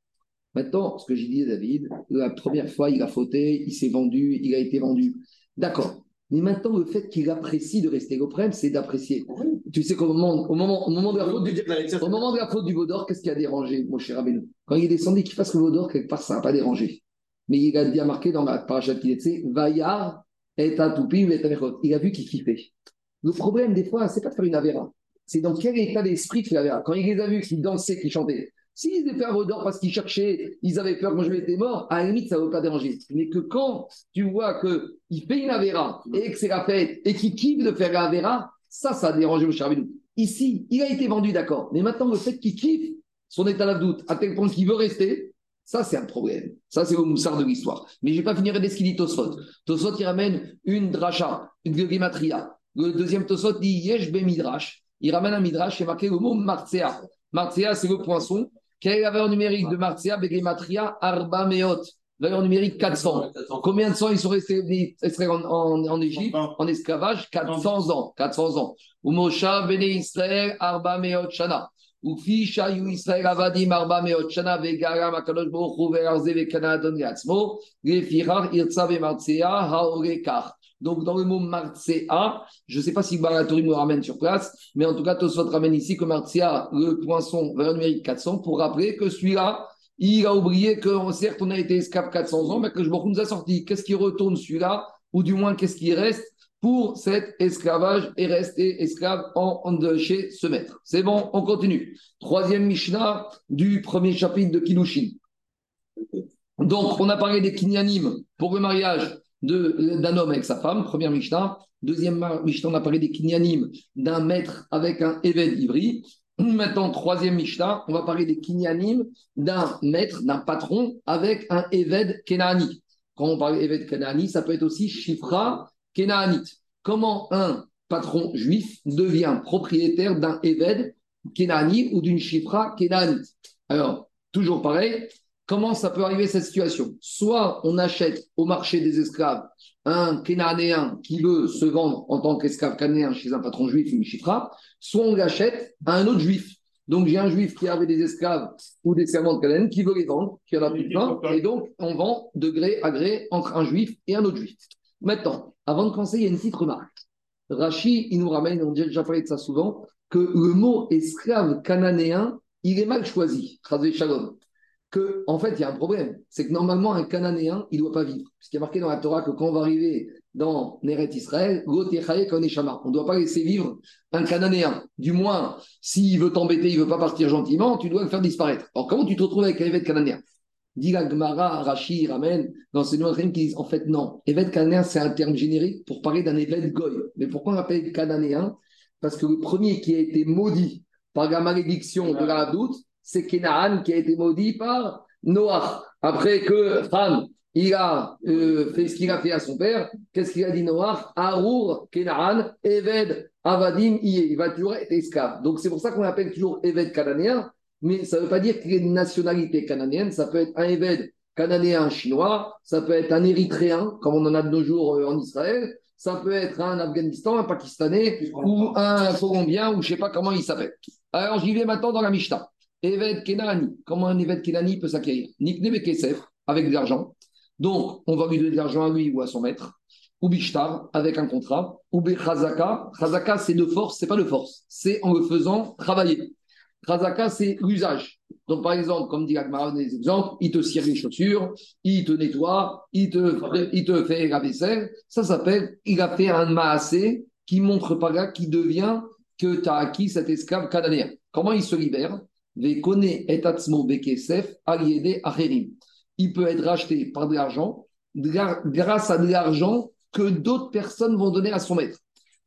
Maintenant, ce que j'ai dit à David, la première fois, il a fauté, il s'est vendu, il a été vendu. D'accord. Mais maintenant, le fait qu'il apprécie de rester, problème, c'est d'apprécier. Tu sais qu'au moment, au moment, au moment de la faute du, au moment de la faute du Vaudor, qu'est-ce qui a dérangé, mon cher Rabbeinu Quand il est descendu, qu'il fasse le Vaudor, quelque part, ça n'a pas dérangé. Mais il a bien marqué dans la parachat qu'il était, Vayar et et Tamechot. Il a vu qu'il kiffait. Le problème, des fois, c'est pas de faire une avéra. C'est dans quel état d'esprit tu l'avéra. Quand il les a vus qu'ils dansaient, qu'ils chantaient. S'ils étaient fait Vaudor parce qu'ils cherchaient, ils avaient peur que je m'étais mort, à la limite, ça ne veut pas déranger. Mais que quand tu vois qu'il fait une avéra et que c'est la fête et qu'il kiffe de faire la avéra, ça, ça a dérangé mon cher Abedou. Ici, il a été vendu, d'accord. Mais maintenant, le fait qu'il kiffe son état d'abdoute à tel point qu'il veut rester, ça, c'est un problème. Ça, c'est le moussard de l'histoire. Mais je ne vais pas finir avec ce qu'il dit Tosfot. Tosfot, il ramène une dracha, une gematria. Le deuxième Tosfot dit Yesh be midrash. Il ramène un midrash, c'est marqué le mot martzea. Martzea, c'est le poinçon. Quelle est la valeur numérique de martzea Begematria Arba Meot. Valeur numérique 400. Combien de temps ils sont restés en, en, en Égypte, en esclavage? 400 ans. 400 ans. Ou Mosha Bene Israël Arba Meot Shana. Ufi Shayu Israël Avadim Arba Meot Shana Vegaram Akadosh Baruch Hu Ve'arze Ve'kanadon Yatzmo Gefirar Irtsa Ve'martzea Haorekar. Donc, dans le mot Martzea, je ne sais pas si Baratori me ramène sur place, mais en tout cas, Tosfot ramène ici que Martzea, le poinçon, valeur numérique 400, pour rappeler que celui-là, il a oublié que certes, on a été esclave 400 ans, mais que je nous a sorti. Qu'est-ce qui retourne celui-là? Ou du moins, qu'est-ce qui reste pour cet esclavage et rester esclave en, en de chez ce maître? C'est bon, on continue. Troisième Mishnah du premier chapitre de Kilushin. Donc, on a parlé des kinyanim pour le mariage d'un homme avec sa femme, première Mishnah. Deuxième Mishnah, on a parlé des kinyanim d'un maître avec un Eved Ivri. Maintenant, troisième Mishnah, on va parler des kinyanim d'un maître, d'un patron avec un Eved Kenani. Quand on parle Eved Kenani, ça peut être aussi Shifra Kenaanite. Comment un patron juif devient propriétaire d'un Eved Kenani ou d'une Shifra Kenaanite? Alors, toujours pareil, comment ça peut arriver cette situation? Soit on achète au marché des esclaves un Kénanéen qui veut se vendre en tant qu'esclave cananéen chez un patron juif une chifra, soit on l'achète à un autre juif. Donc j'ai un juif qui avait des esclaves ou des servantes cananéennes qui veut les vendre, qui en a plus plein, et donc on vend de gré à gré entre un juif et un autre juif. Maintenant, avant de commencer, il y a une petite remarque. Rachi, il nous ramène, on a déjà parlé de ça souvent, que le mot esclave cananéen, il est mal choisi. Shalom que, en fait, il y a un problème. C'est que normalement, un Cananéen, il ne doit pas vivre. Puisqu'il y a marqué dans la Torah que quand on va arriver dans Neret Israël, on ne doit pas laisser vivre un Cananéen. Du moins, s'il veut t'embêter, il ne veut pas partir gentiment, tu dois le faire disparaître. Alors, comment tu te retrouves avec un évêque cananéen? Dit la Gemara, Rashi, Ramen, dans ces noms qui disent en fait non, évêque cananéen, c'est un terme générique pour parler d'un évêque goy. Mais pourquoi on l'appelle cananéen? Parce que le premier qui a été maudit par la malédiction de la Hadout, c'est Kenaan qui a été maudit par Noach. Après que Ham, il a euh, fait ce qu'il a fait à son père, qu'est-ce qu'il a dit Noach Arour, Kenaan, Eved, Avadim, Iye. Il va toujours être esclave. Donc c'est pour ça qu'on l'appelle toujours Eved cananéen, mais ça ne veut pas dire qu'il est une nationalité cananéenne. Ça peut être un Eved cananéen chinois, ça peut être un érythréen, comme on en a de nos jours euh, en Israël, ça peut être un Afghanistan, un Pakistanais, ou un Colombien, ou je ne sais pas comment il s'appelle. Alors j'y vais maintenant dans la Mishnah. Eved Kenani. Comment un Eved Kenani peut s'acquérir? Nikne Kesef, avec de l'argent. Donc, on va lui donner de l'argent à lui ou à son maître. Ou Bishtar, avec un contrat. Ou Chazaka. Chazaka, c'est de force, c'est pas de force. C'est en le faisant travailler. Khazaka, c'est l'usage. Donc, par exemple, comme dit Agmara, des exemples, il te cire les chaussures, il te nettoie, il te, il te fait la vaisselle. Ça s'appelle, il a fait un maasé qui montre par là qu'il devient que tu as acquis cet esclave cananéen. Comment il se libère? Il peut être racheté par de l'argent, grâce à de l'argent que d'autres personnes vont donner à son maître.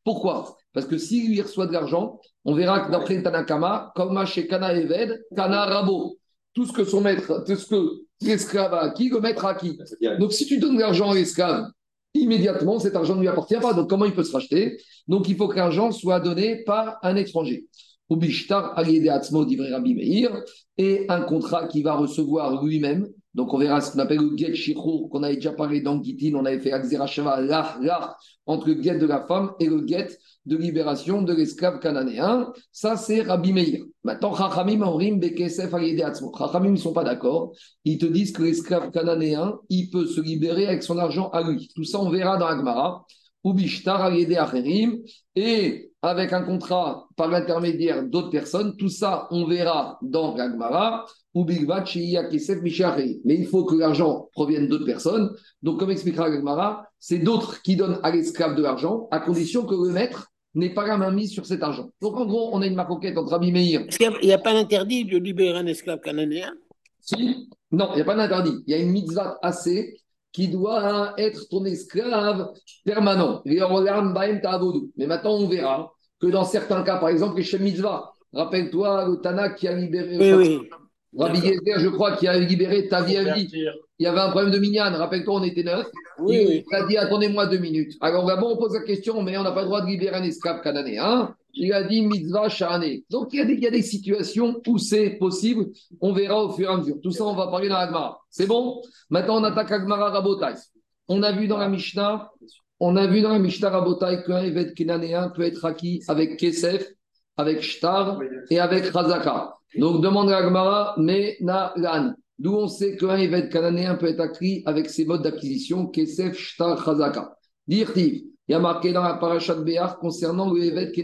Pourquoi? Parce que s'il lui reçoit de l'argent, on verra que d'après Tanakama, comme chez Kana Eved, Kana Rabo, tout ce que son maître, tout ce que l'esclave a acquis, le maître a acquis. Donc si tu donnes de l'argent à l'esclave, immédiatement, cet argent ne lui appartient pas. Donc comment il peut se racheter? Donc il faut que l'argent soit donné par un étranger. Ou Bishtar Atzmo d'Ivre Rabbi Meir, et un contrat qu'il va recevoir lui-même. Donc on verra ce qu'on appelle le get shichur, qu'on avait déjà parlé dans Gitin, on avait fait Akzera Sheva, là, là, entre le get de la femme et le get de libération de l'esclave cananéen. Ça, c'est Rabbi Meir. Maintenant, Chachamim, Amrim, Bekesef, Atzmo. Chachamim ne sont pas d'accord. Ils te disent que l'esclave cananéen, il peut se libérer avec son argent à lui. Tout ça, on verra dans Agmara. Ou Bishtar. Et avec un contrat par l'intermédiaire d'autres personnes, tout ça, on verra dans Agmara. Ou Bigvat. Mais il faut que l'argent provienne d'autres personnes. Donc, comme expliquera Agmara, c'est d'autres qui donnent à l'esclave de l'argent, à condition que le maître n'ait pas la main mise sur cet argent. Donc, en gros, on a une maroquette entre Rabbi Meir Est-ce qu'il n'y a, pas d'interdit de libérer un esclave cananéen Si Non, il n'y a pas d'interdit. Il y a une mitzvah assez qui doit être ton esclave permanent. Mais maintenant, on verra que dans certains cas, par exemple, les Shem mitzvah, rappelle-toi le Tana qui a libéré, Oui, oui. Rabbi Gezer, je crois, qui a libéré ta vie à vie. Il y avait un problème de minyan, rappelle-toi, on était neuf. Oui, il oui. a dit attendez-moi deux minutes. Alors d'abord, on pose la question, mais on n'a pas le droit de libérer un esclave cananéen. Il a dit mitzvah sha'ane. Donc il y, a des, il y a des situations où c'est possible. On verra au fur et à mesure. Tout ça, on va parler dans Agmara. C'est bon? Maintenant, on attaque Agmara Rabotai. On a vu dans la Mishnah, on a vu dans la Mishnah Rabotai qu'un évêque cananéen peut être acquis avec Kesef, avec Shtar et avec Razaka. Donc demande à Agmara, mais na lan. D'où on sait qu'un évêque cananéen peut être acquis avec ses modes d'acquisition, Kesef, Shtar, Chazaka. Dirtiv, il y a marqué dans la parashat de Béar concernant le évêque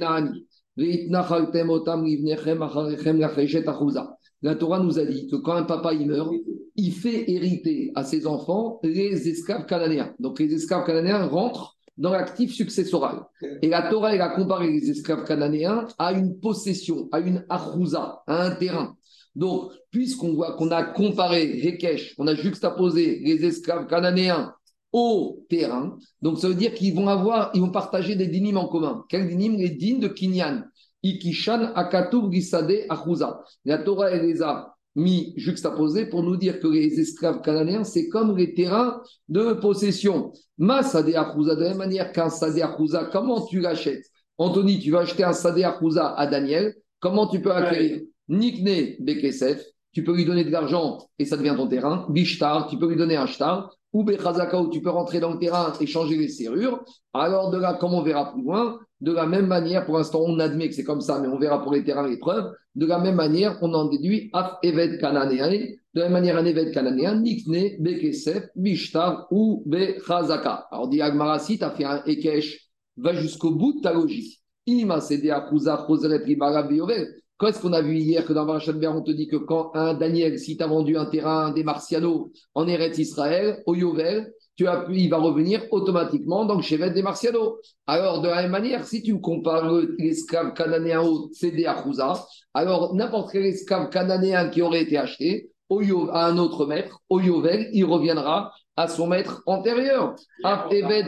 achouza. La Torah nous a dit que quand un papa il meurt, il fait hériter à ses enfants les esclaves cananéens. Donc les esclaves cananéens rentrent dans l'actif successoral. Et la Torah, elle a comparé les esclaves cananéens à une possession, à une achouza, à un terrain. Donc, puisqu'on voit qu'on a comparé Hekesh, on a juxtaposé les esclaves cananéens au terrain, donc ça veut dire qu'ils vont avoir, ils vont partager des dynimes en commun. Quels dynimes? Les dînes de Kinyan. Ikishan, Akatub, Gisade, Achouza. La Torah, elle les a mis juxtaposés pour nous dire que les esclaves cananéens, c'est comme les terrains de possession. Ma Sade Achouza, de la même manière qu'un Sade Achouza, comment tu l'achètes? Anthony, tu vas acheter un Sade Achouza à Daniel, comment tu peux acquérir? Nikne Bekesef, tu peux lui donner de l'argent et ça devient ton terrain. Bishtar, tu peux lui donner un shtar. Ou Bechazaka, où tu peux rentrer dans le terrain et changer les serrures. Alors de là, comme on verra plus loin, de la même manière, pour l'instant, on admet que c'est comme ça, mais on verra pour les terrains les preuves. De la même manière, on en déduit Af Evet Cananéen. De la même manière, un Evet Cananéen, Nikne, Bekesef, Bishtar ou Bechazaka. Alors, dit Agmara, tu as fait un Ekesh, va jusqu'au bout de ta logique. Ima Akouza, Choseret, Ribara, Beyovel. Quand est-ce qu'on a vu hier que dans Marachat on te dit que quand un Daniel, si tu as vendu un terrain des Martianos en Eretz Israël, au Yovel, tu as, il va revenir automatiquement dans le chevet des Martianos. Alors, de la même manière, si tu compares le- l'esclave cananéen au CD Achouza, alors n'importe quel esclave cananéen qui aurait été acheté au à un autre maître, au Yovel, il reviendra à son maître antérieur.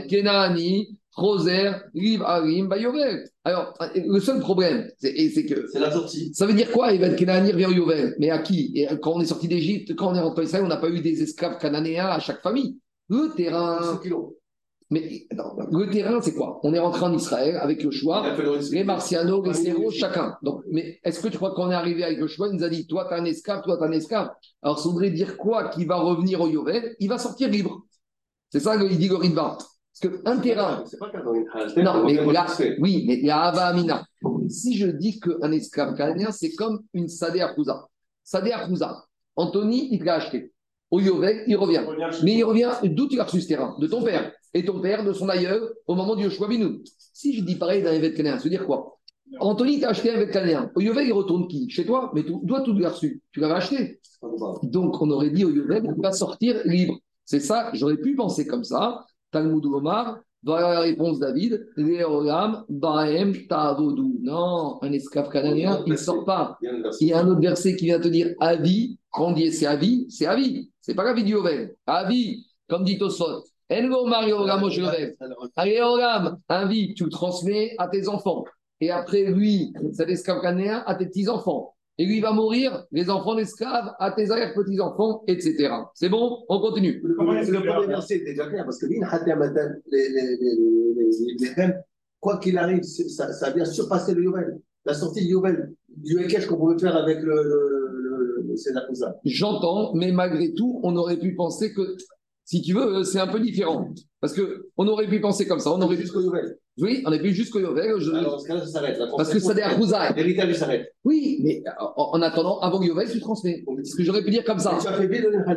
Kenani, Roser, Riv Arim, Bayovel. Alors, le seul problème, c'est que C'est la sortie. ça veut dire quoi Ibn Kenani revient au Yovel? Mais à qui? Et quand on est sorti d'Égypte, quand on est rentré en Israël, on n'a pas eu des esclaves cananéens à chaque famille. Le terrain. Mais non, le terrain, c'est quoi? On est rentré en Israël avec Yoshua, les Martianos, les Séros, chacun. Donc, mais est-ce que tu crois qu'on est arrivé avec Yoshua, il nous a dit Toi, tu es un esclave, toi, tu es un esclave Alors, ça voudrait dire quoi Qu'il va revenir au Yovel? Il va sortir libre. C'est ça qu'il dit le Ritva. Parce qu'un terrain. C'est pas qu'un Non, mais là, oui, mais il y a Ava Amina. Si je dis qu'un esclave canadien, c'est comme une Sadeh Akouza. Sadeh Akouza. Anthony, il te l'a acheté. Au Yovel, il revient. Mais il revient, d'où tu as reçu ce terrain? De ton père. Et ton père, de son aïeul, au moment du Yoshua Binoun. Si je dis pareil d'un évêque canadien, ça veut dire quoi? Anthony, t'as acheté un avec Cananéen. Au Yovel, il retourne qui? Chez toi Mais tu dois tout lui reçu. Tu l'avais acheté. Donc, on aurait dit au Yovel, il va sortir libre. C'est ça, j'aurais pu penser comme ça. Talmud Omar, voilà la réponse David. Léolam, Baem, Tavodou. Non, un esclave canadien, il ne sort pas. Il y a un autre verset qui vient te dire avis. Quand on dit c'est avis, c'est avis. C'est pas l'avis du Yovel. Avis, comme dit Tosot. Engo Mario Ramo Yovel. Allez, Olam, un vie, tu le transmets à tes enfants. Et après, lui, cet esclave canadien, à tes petits-enfants. Et lui, il va mourir, les enfants d'esclaves, à tes arrière-petits-enfants, etc. C'est bon? On continue. Le premier, le premier verset est déjà clair parce que les, les, les, les, les Hem, quoi qu'il arrive, ça, ça vient surpasser le Yovel. La sortie du Yovel, du Ekech qu'on pouvait faire avec le, le, le. J'entends, mais malgré tout, on aurait pu penser que, si tu veux, c'est un peu différent. Parce que on aurait pu penser comme ça. On aurait jusqu'au Yovel. oui, on aurait pu jusqu'au Yovel. je- Alors, dans ce cas-là, ça s'arrête. Parce que ça des L'héritage s'arrête. Oui, mais en, en attendant, avant Yovel, tu transmets. Ce que j'aurais pu dire comme ça. Et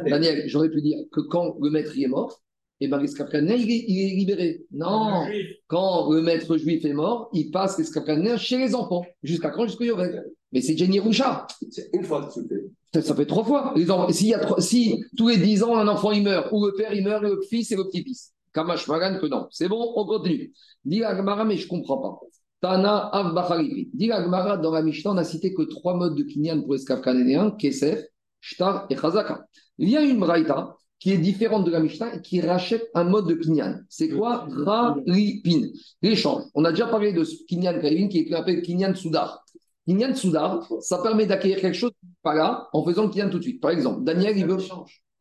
bien. Daniel, j'aurais pu dire que quand le maître y est mort, eh ben, l'esclave canadien, il est, libéré. Non, quand le maître juif est mort, il passe l'esclave canadien chez les enfants. Jusqu'à quand? Jusqu'au Yovel. Mais c'est Jenny Roucha. C'est une fois que tu fais. Ça, ça fait trois fois. Les enfants- S'il y a trois- si tous les dix ans, un enfant il meurt, ou le père il meurt, et le fils et le petit-fils. Kamash Magan que non. C'est bon, on continue. Dit Agmara, mais je ne comprends pas. Tana Avbacharipi. Dit Agmara, dans la Mishnah, on n'a cité que trois modes de kinyan pour l'esclave canadien Kesef, Shtar et Chazaka. Il y a une braïta qui est différente de la Mishnah et qui rachète un mode de kinyan. C'est quoi? Raripin. L'échange. On a déjà parlé de ce kinyan qui est appelé kinyan Soudar. Kinyan Soudar, ça permet d'acquérir quelque chose pas là en faisant le kinyan tout de suite. Par exemple, Daniel, il veut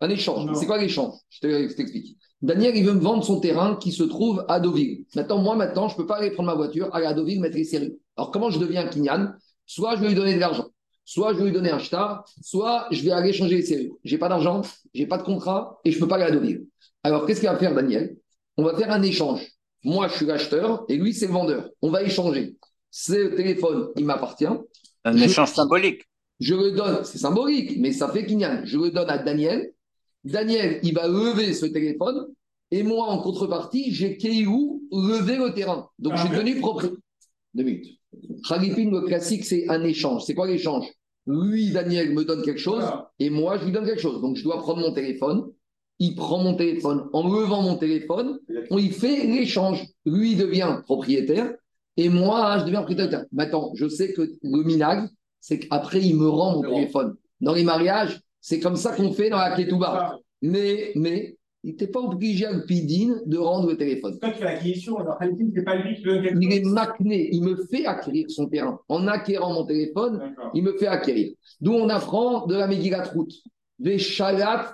un échange. C'est quoi l'échange? Je te- je t'explique. Daniel, il veut me vendre son terrain qui se trouve à Deauville. Maintenant, moi, maintenant, je ne peux pas aller prendre ma voiture, aller à Deauville, mettre les serrures. Alors, comment je deviens un Kinyan? Soit je vais lui donner de l'argent, soit je vais lui donner un shtar, soit je vais aller changer les serrures. Je n'ai pas d'argent, je n'ai pas de contrat et je ne peux pas aller à Deauville. Alors, qu'est-ce qu'il va faire, Daniel? On va faire un échange. Moi, je suis l'acheteur et lui, c'est le vendeur. On va échanger. Ce téléphone, il m'appartient. Un Je- échange symbolique. Je le donne, c'est symbolique, mais ça fait Kinyan. Je le donne à Daniel. Daniel, il va lever ce téléphone. Et moi, en contrepartie, j'ai Kéhou levé le terrain. Donc, je suis devenu propriétaire. Deux minutes. Khalifin, le classique, c'est un échange. C'est quoi l'échange? Lui, Daniel, me donne quelque chose et moi, je lui donne quelque chose. Donc, je dois prendre mon téléphone. Il prend mon téléphone. En levant mon téléphone, on y fait l'échange. Lui devient propriétaire et moi, je deviens propriétaire. Maintenant, je sais que le minag, c'est qu'après, il me rend mon téléphone. Dans les mariages, c'est comme ça qu'on fait dans la Ketouba. Mais, mais, il n'était pas obligé à le pidine de rendre le téléphone. Quand tu fais l'acquisition, c'est pas lui qui quelque Il est macné, il me fait acquérir son terrain. En acquérant mon téléphone, il me fait acquérir. D'où on apprend de la Megillat Route. Les shalaf,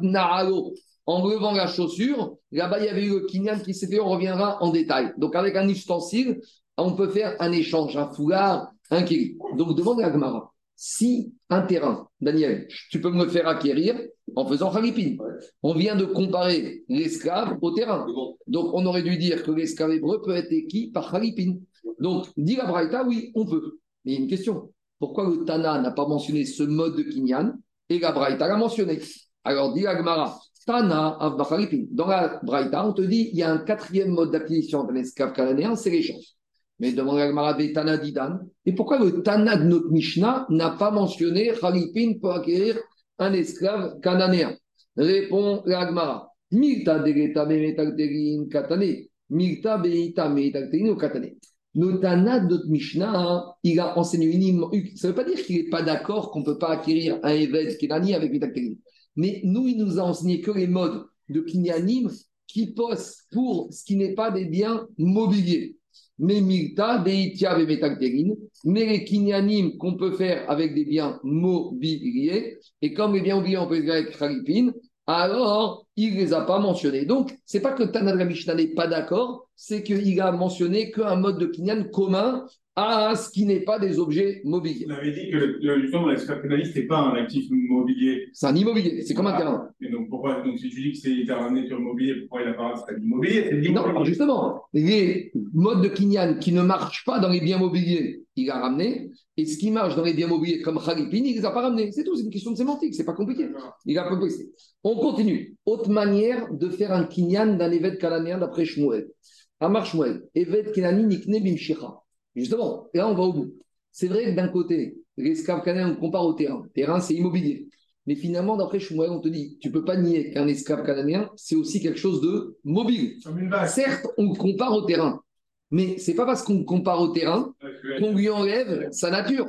na'alo. En levant la chaussure, là-bas, il y avait eu le kinyan qui s'est fait, on reviendra en détail. Donc, avec un ustensile, on peut faire un échange, un foulard, un kiri. Donc, demande à Gmara, si un terrain, Daniel, tu peux me le faire acquérir en faisant Khalipin. On vient de comparer l'esclave au terrain. Donc, on aurait dû dire que l'esclave hébreu peut être acquis par Khalipin. Donc, dit la Braïta, oui, on peut. Mais il y a une question. Pourquoi le Tana n'a pas mentionné ce mode de Kinyan et la Braïta l'a mentionné? Alors, dit la Gemara, Tana. Dans la Braïta, on te dit il y a un quatrième mode d'acquisition d'un esclave canadien, c'est l'échange. Mais demande la Gemara, Ve Tana Didan. Et pourquoi le Tana de notre Mishnah n'a pas mentionné Khalipin pour acquérir un esclave canadien Répond la Gemara. Milta katane. Milta katane. Le Tana de notre Mishnah, hein, il a enseigné uniment. Ça ne veut pas dire qu'il n'est pas d'accord qu'on ne peut pas acquérir un Eved Kenani avec metalterin. Mais nous, il nous a enseigné que les modes de Kinyanim qui posent pour ce qui n'est pas des biens mobiliers. Mais Milta, Deitia et Metalterin, mais les Kinyanim qu'on peut faire avec des biens mobiliers, et comme les biens mobiliers on peut les faire avec Khalipin, alors il ne les a pas mentionnés. Donc, c'est pas que le Tana de la Mishnah n'est pas d'accord, c'est qu'il a mentionné qu'un mode de Kinyan commun à ce qui n'est pas des objets mobiliers. Vous avez dit que le, justement, l'esclave pénaliste n'est pas un actif immobilier. C'est un immobilier, c'est comme un terrain. Et donc, pourquoi, donc, si tu dis que c'est ramené sur immobilier, pourquoi il a pas c'est de l'immobilier Non, alors justement, les modes de Kinyan qui ne marchent pas dans les biens mobiliers, il a ramené. Et ce qui marche dans les biens mobiliers comme Khalipin, il ne les a pas ramenés. C'est tout, c'est une question de sémantique, c'est pas compliqué. Il a complexé. On continue. Autre manière de faire un Kinyan d'un évêque cananéen d'après Shmuel. Amar Shmuel, évêque Kenani nikne bimshicha. Justement, et là, on va au bout. C'est vrai que d'un côté, l'esclave cananéen, on compare au terrain. Terrain, c'est immobilier. Mais finalement, d'après Shmuel, on te dit, tu peux pas nier qu'un esclave cananéen, c'est aussi quelque chose de mobile. Certes, on compare au terrain, mais c'est pas parce qu'on compare au terrain qu'on lui enlève sa nature.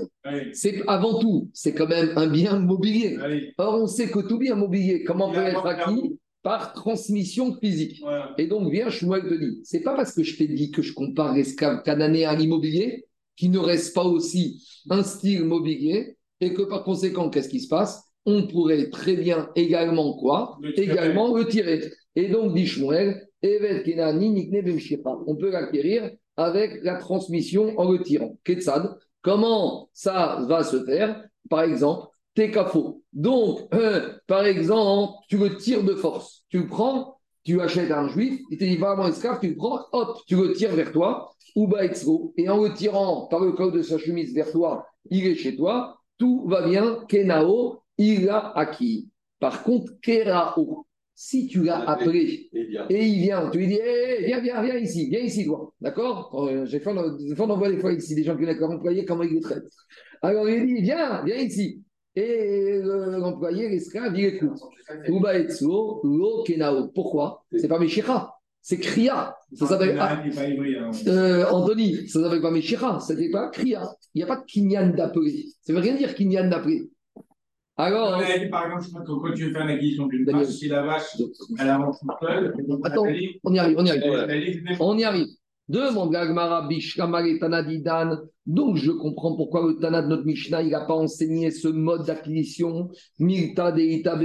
C'est avant tout, c'est quand même un bien mobilier. Or, on sait que tout bien mobilier, comment peut être acquis Par transmission physique. Et donc, viens, Shmuel te dit, c'est pas parce que je t'ai dit que je compare l'esclave cananéen à l'immobilier qu'il ne reste pas aussi un style mobilier et que par conséquent, qu'est-ce qui se passe? On pourrait très bien également quoi? Le. Également le tirer. Et donc, dit Shmuel, on peut l'acquérir avec la transmission en le tirant. Ketsad, comment ça va se faire? Par exemple, Tekafo. Donc, euh, par exemple, tu le tires de force. Tu le prends, tu achètes un juif, il te dit vraiment esclave, tu le prends, hop, tu le tires vers toi, ou Baetzro, et en le tirant par le col de sa chemise vers toi, il est chez toi, tout va bien, Kenao, il l'a acquis. Par contre, Kerao, si tu l'as appelé Et bien. et il vient, tu lui dis, Hé, viens, viens, viens ici, viens ici, toi. D'accord? Euh, J'ai fait, des fois, on envoie des fois ici des gens qui n'ont employé, comment ils les traitent? Alors il dit, viens, viens ici. Et euh, l'employé, l'esclave, il écoute. Uba etsuo, lo kenao. Pourquoi? C'est pas Meshira, c'est Kriya. Ça s'appelle. Ah, ivri, hein. euh, Anthony, ça s'appelle pas Meshira, ça s'appelle pas Kriya. Il n'y a pas de kinyan d'appeler. Ça veut rien dire kinyan d'appeler. Alors. On a dit, par exemple, je crois que quand tu veux faire l'acquisition d'une vache, si la vache, elle avance toute seule, Attends, On y arrive, on y arrive. On y arrive. Demande Gagmara Bishkamare Tanadidan. Donc, je comprends pourquoi le Tana de notre Mishnah, il n'a pas enseigné ce mode d'acquisition. Milta deita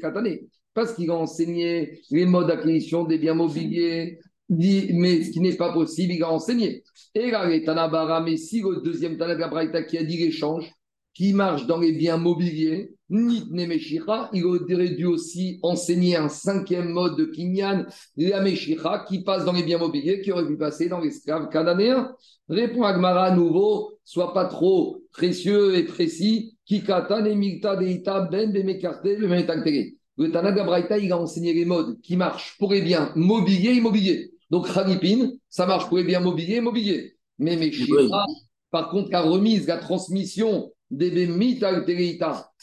katane. Parce qu'il a enseigné les modes d'acquisition des biens mobiliers. Mais ce qui n'est pas possible, il a enseigné. Et là, les Tanabara, mais si le deuxième Tana de qui a dit l'échange, qui marche dans les biens mobiliers, Nitne Meshira, il aurait dû aussi enseigner un cinquième mode de Kinyan, la Meshira, qui passe dans les biens mobiliers, qui aurait pu passer dans l'esclave cananéen. Répond Agmara à nouveau, sois pas trop précieux et précis, Kikatan et Milta Deita Ben Bemekarte Bemetaktere. Le Tana Gabraïta, il a enseigné les modes qui marchent pour les biens mobiliers immobiliers. Donc, Khalipin, ça marche pour les biens mobiliers immobiliers. Mais Meshira, par contre, la remise, la transmission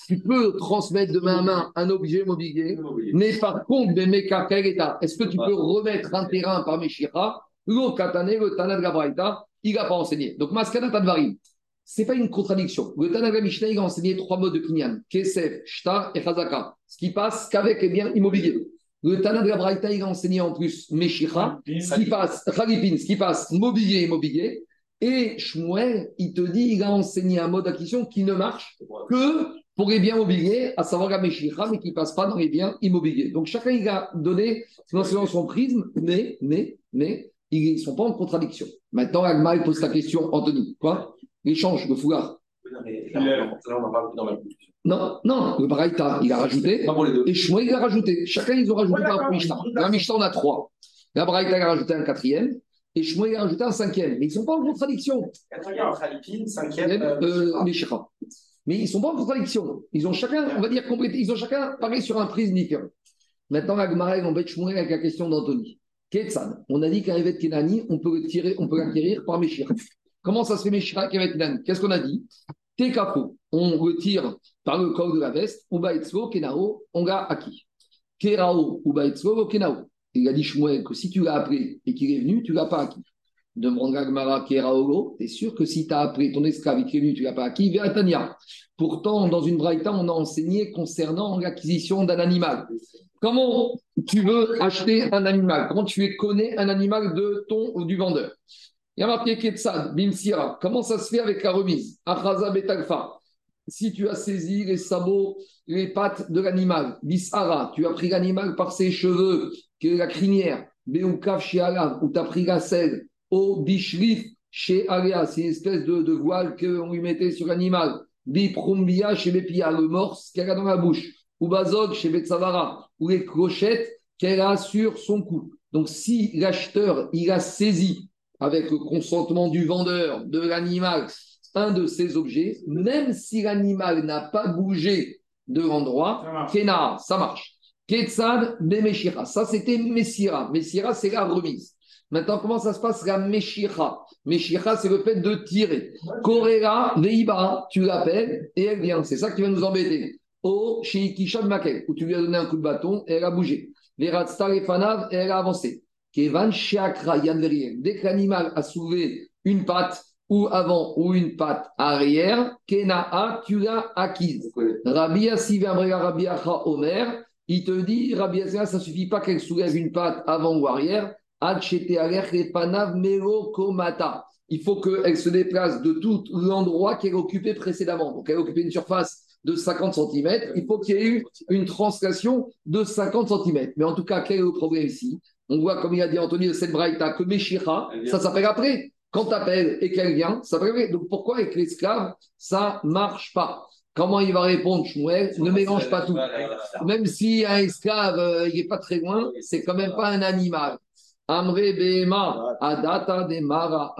tu peux transmettre de main à main un objet mobilier, mais par contre, est-ce que tu peux remettre un terrain par Meshira? Le Katane, le Tana de Gabraïta, il n'a pas enseigné. Donc, Maskana Tadvarim, ce n'est pas une contradiction. Le Tana de Mishnah, il a enseigné trois modes de Kinyan Kesef, Shtar et Chazaka. Ce qui passe qu'avec les biens immobiliers. Le Tana de il a enseigné en plus Meshira, ce qui passe, Khalipin, ce qui passe mobilier immobilier. Et Shmuel, il te dit, il a enseigné un mode d'acquisition qui ne marche que pour les biens mobiliers, à savoir la Meshira, mais qui ne passe pas dans les biens immobiliers. Donc chacun, il a donné non seulement son prisme, mais, mais, mais, ils ne sont pas en contradiction. Maintenant, Agma, il pose ta question, Anthony. Quoi? L'échange, le foulard. La. Non, non, le Baraïta, il a rajouté. Et Shmuel, il a rajouté. Chacun, ils ont rajouté par Mishnah. La Mishnah, on a trois. La Braïta, il a rajouté un quatrième. Et Shmuel, a rajouté un cinquième. Mais ils ne sont pas en Khalipine, cinquième. euh, Meshira. Mais ils ne sont pas en contradiction. Ils ont chacun, on va dire, complété. Ils ont chacun parlé sur un prisme différent. Maintenant, la Gemara, elle embête Shmuel avec la question d'Anthony. Ketsan, on a dit qu'un Evet Kenani, on peut tirer, on peut l'acquérir par Meshira. Comment ça se fait Meshira avec Evet Kenani? Qu'est-ce qu'on a dit? Tekapo, on le tire par le col de la veste, Ubaetzlo, Kenao, on l'a acquis. Kerao, Ubaetzlo, Kenao. Il a dit Shmuel que si tu l'as appelé et qu'il est venu, tu ne l'as pas acquis. Demande Gagmara Keraolo, tu es sûr que si tu as appelé ton esclave et qu'il est venu, tu ne l'as pas acquis? Vératania. Pourtant, dans une braïta, on a enseigné concernant l'acquisition d'un animal. Comment tu veux acheter un animal? Comment tu connais un animal de ton ou du vendeur? Il y a marqué Bimsira. Comment ça se fait avec la remise? Achaza Betalfa. Si tu as saisi les sabots, les pattes de l'animal, Bisara, tu as pris l'animal par ses cheveux, que la crinière, Beukav chez Alav, où tu as pris la selle, au Bishrif chez Aléa, c'est une espèce de, de voile qu'on lui mettait sur l'animal, Biprumbia chez Bepia, le morse qu'elle a dans la bouche, ou Bazog chez Betsavara, ou les clochettes qu'elle a sur son cou. Donc si l'acheteur, il a saisi avec le consentement du vendeur de l'animal un de ces objets, même si l'animal n'a pas bougé de l'endroit, Ça marche. Ça marche. Ketsad Bemeshira, ça c'était Messira. Messira, c'est la remise. Maintenant, comment ça se passe la Meshira? Meshira, c'est le fait de tirer. Korera, Veiba, tu l'appelles et elle vient. C'est ça qui va nous embêter. Au Sheikisha Makel, où tu lui as donné un coup de bâton et elle a bougé. Veratstar et Fanav et elle a avancé. Kevan Sheakra Yanverien. Dès que l'animal a soulevé une patte ou avant ou une patte arrière, Kenaa, tu l'as acquise. Rabbi Yassi Rabbi Acha Omer, il te dit, Rabbi ça ne suffit pas qu'elle soulève une patte avant ou arrière, il faut qu'elle se déplace de tout l'endroit qu'elle occupait précédemment. Donc, elle occupait une surface de 50 cm. Il faut qu'il y ait eu une translation de 50 cm. Mais en tout cas, quel est le problème ici? On voit, comme il a dit Anthony de cette braïta, que Meshira, ça s'appelle après. Quand tu appelles et qu'elle vient, ça s'appelle après. Donc, pourquoi avec l'esclave, ça marche pas? Comment il va répondre, Shmuel Ne mélange pas tout. Même si un esclave, euh, il n'est pas très loin, c'est quand même pas un animal. Amre Bema, Adata de Mara.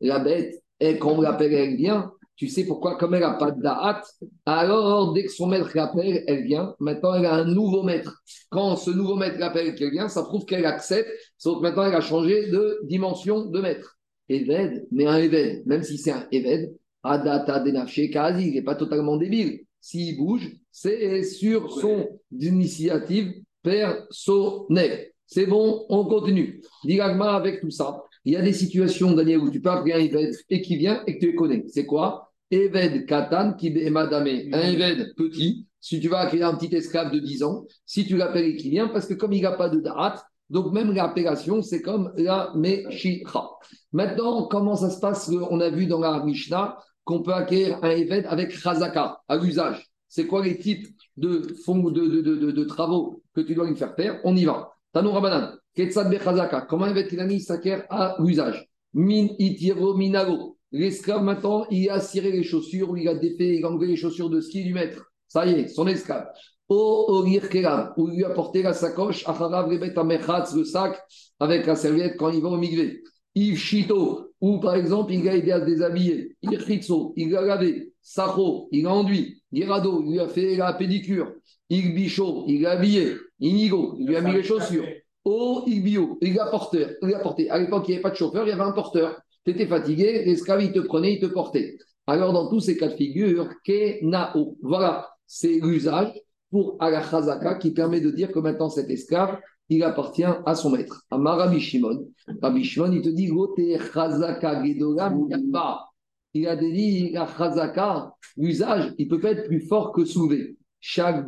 La bête, et quand on l'appelle, elle vient. Tu sais pourquoi? Comme elle n'a pas de da'at, alors dès que son maître l'appelle, elle vient. Maintenant, elle a un nouveau maître. Quand ce nouveau maître l'appelle qu'elle vient, ça prouve qu'elle accepte. Sauf que maintenant, elle a changé de dimension de maître. Eved, mais un Eved, même si c'est un Eved, Adata de Kazi, il n'est pas totalement débile. S'il bouge, c'est sur son initiative personnelle. C'est bon, on continue. Diragma avec tout ça. Il y a des situations, Daniel, où tu peux appeler un Eved et qui vient et que tu les connais. C'est quoi? Eved Katan qui madame. Un Eved petit. Si tu vas créer un petit esclave de 10 ans, si tu l'appelles et qui vient, parce que comme il n'a pas de date, donc même l'appellation, c'est comme la Meshira. Maintenant, comment ça se passe? On a vu dans la Mishnah qu'on peut acquérir un Eved avec Chazaka, à l'usage. C'est quoi les types de, de, de, de, travaux que tu dois lui faire faire? On y va. Tanou Rabanan, Ketsad Bechazaka, comment un Vetinami s'acquiert à l'usage Min itiro minago. L'esclave, maintenant, il a ciré les chaussures, il a défait, il a enlevé les chaussures de ski du maître. Ça y est, son esclave. O Orir Kelam, où il lui a porté la sacoche, Acharav Rebet Amechatz, le sac, avec la serviette quand il va au migvé. Yves Shito, ou par exemple, il a aidé à se déshabiller. Irchitso, il a lavé. Sacho, il a enduit. Irado, il lui a fait la pédicure. Igbicho, il a habillé. Inigo, il lui a mis les chaussures. Oh, Igbio, il a porté. Il a porté. À l'époque, il n'y avait pas de chauffeur, il y avait un porteur. Tu étais fatigué, l'esclave, il te prenait, il te portait. Alors, dans tous ces cas de figure, Kenao. Voilà, c'est l'usage pour Alachazaka qui permet de dire que maintenant cet esclave, il appartient à son maître. Amar Rabbi Shimon. Rabbi Shimon, il te dit Il a dit Chazaka, l'usage, il peut pas être plus fort que soulever. Chaque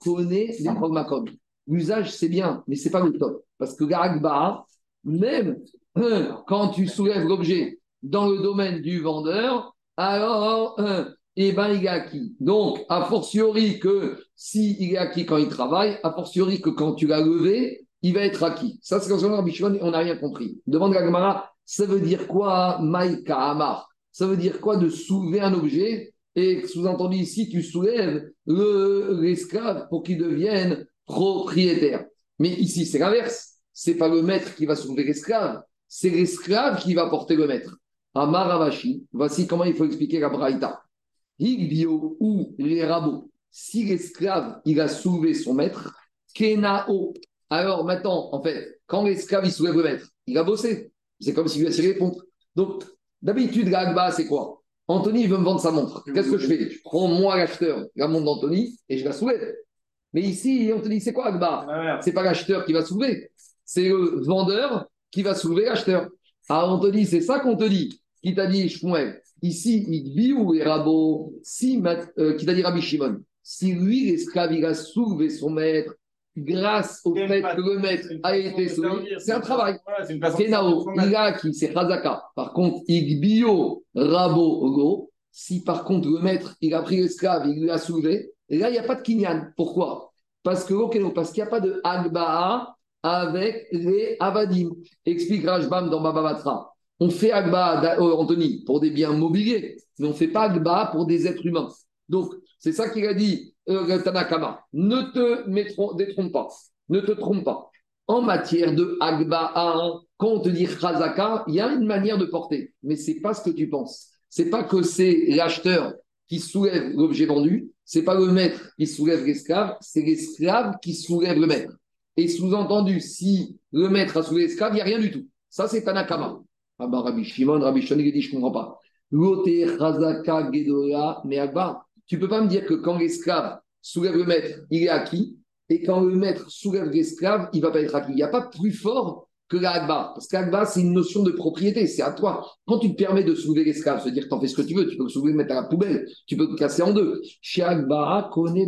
connaît les Makom. L'usage, c'est bien, mais c'est pas le top. Parce que l'Agba, même hein, quand tu soulèves l'objet dans le domaine du vendeur, alors, hein, eh ben, il est acquis. Donc, a fortiori que s'il il est acquis quand il travaille, a fortiori que quand tu l'as levé, il va être acquis. Ça, c'est quand on on n'a rien compris. Demande la Gemara, ça veut dire quoi, Maïka Amar? Ça veut dire quoi de soulever un objet? Et sous-entendu ici, tu soulèves l'esclave pour qu'il devienne propriétaire. Mais ici, c'est l'inverse. C'est pas le maître qui va soulever l'esclave, c'est l'esclave qui va porter le maître. À Maravashi, voici comment il faut expliquer la Braïta. Higbio ou les rabots. Si l'esclave, il a soulevé son maître, Kenao. Alors maintenant, en fait, quand l'esclave, il soulève le maître, il a bossé. C'est comme s'il lui a tiré les pompes. Donc, d'habitude, l'agba, c'est quoi? Anthony veut me vendre sa montre. Qu'est-ce que je fais? Je prends moi l'acheteur, la montre d'Anthony, et je la soulève. Mais ici, on te dit, c'est quoi Agba C'est pas l'acheteur qui va soulever, c'est le vendeur qui va soulever l'acheteur. Te dit, c'est ça qu'on te dit. Qui t'a dit, Shmuel? Ici, il vit où est Rabo si, euh, Qui t'a dit Rabbi Shimon? Si lui, l'esclave, il a soulevé son maître, grâce au fait que le maître a été soulevé, c'est un travail. Kenao, qui c'est Khazaka. Par contre, Igbio, Rabo, Si par contre le maître, il a pris l'esclave, il l'a soulevé, là, il n'y a pas de kinyan. Pourquoi? Parce que parce qu'il n'y a pas de agba'a avec les avadim. Explique Rajbam dans Bababatra. On fait agba'a, oh, Anthony, pour des biens mobiliers, mais on ne fait pas agba'a pour des êtres humains. Donc, c'est ça qu'il a dit euh, Tanakama. Ne te détrompe pas. Ne te trompe pas. En matière de agba'a, quand on te dit chazaka, il y a une manière de porter, mais ce n'est pas ce que tu penses. C'est pas que c'est l'acheteur qui soulève l'objet vendu, c'est pas le maître qui soulève l'esclave, c'est l'esclave qui soulève le maître. Et sous-entendu, si le maître a soulevé l'esclave, il n'y a rien du tout. Ça, c'est Tanakama. Ah bah, Rabbi Shimon, Rabbi Shimon, il dit, je ne comprends pas. Mais Agba, tu ne peux pas me dire que quand l'esclave soulève le maître, il est acquis, et quand le maître soulève l'esclave, il ne va pas être acquis. Il n'y a pas plus fort que l'agba. Parce qu'agba, c'est une notion de propriété, c'est à toi. Quand tu te permets de soulever l'esclave, se dire t'en fais ce que tu veux, tu peux le soulever, le mettre à la poubelle, tu peux le casser en deux. Agba, connaît.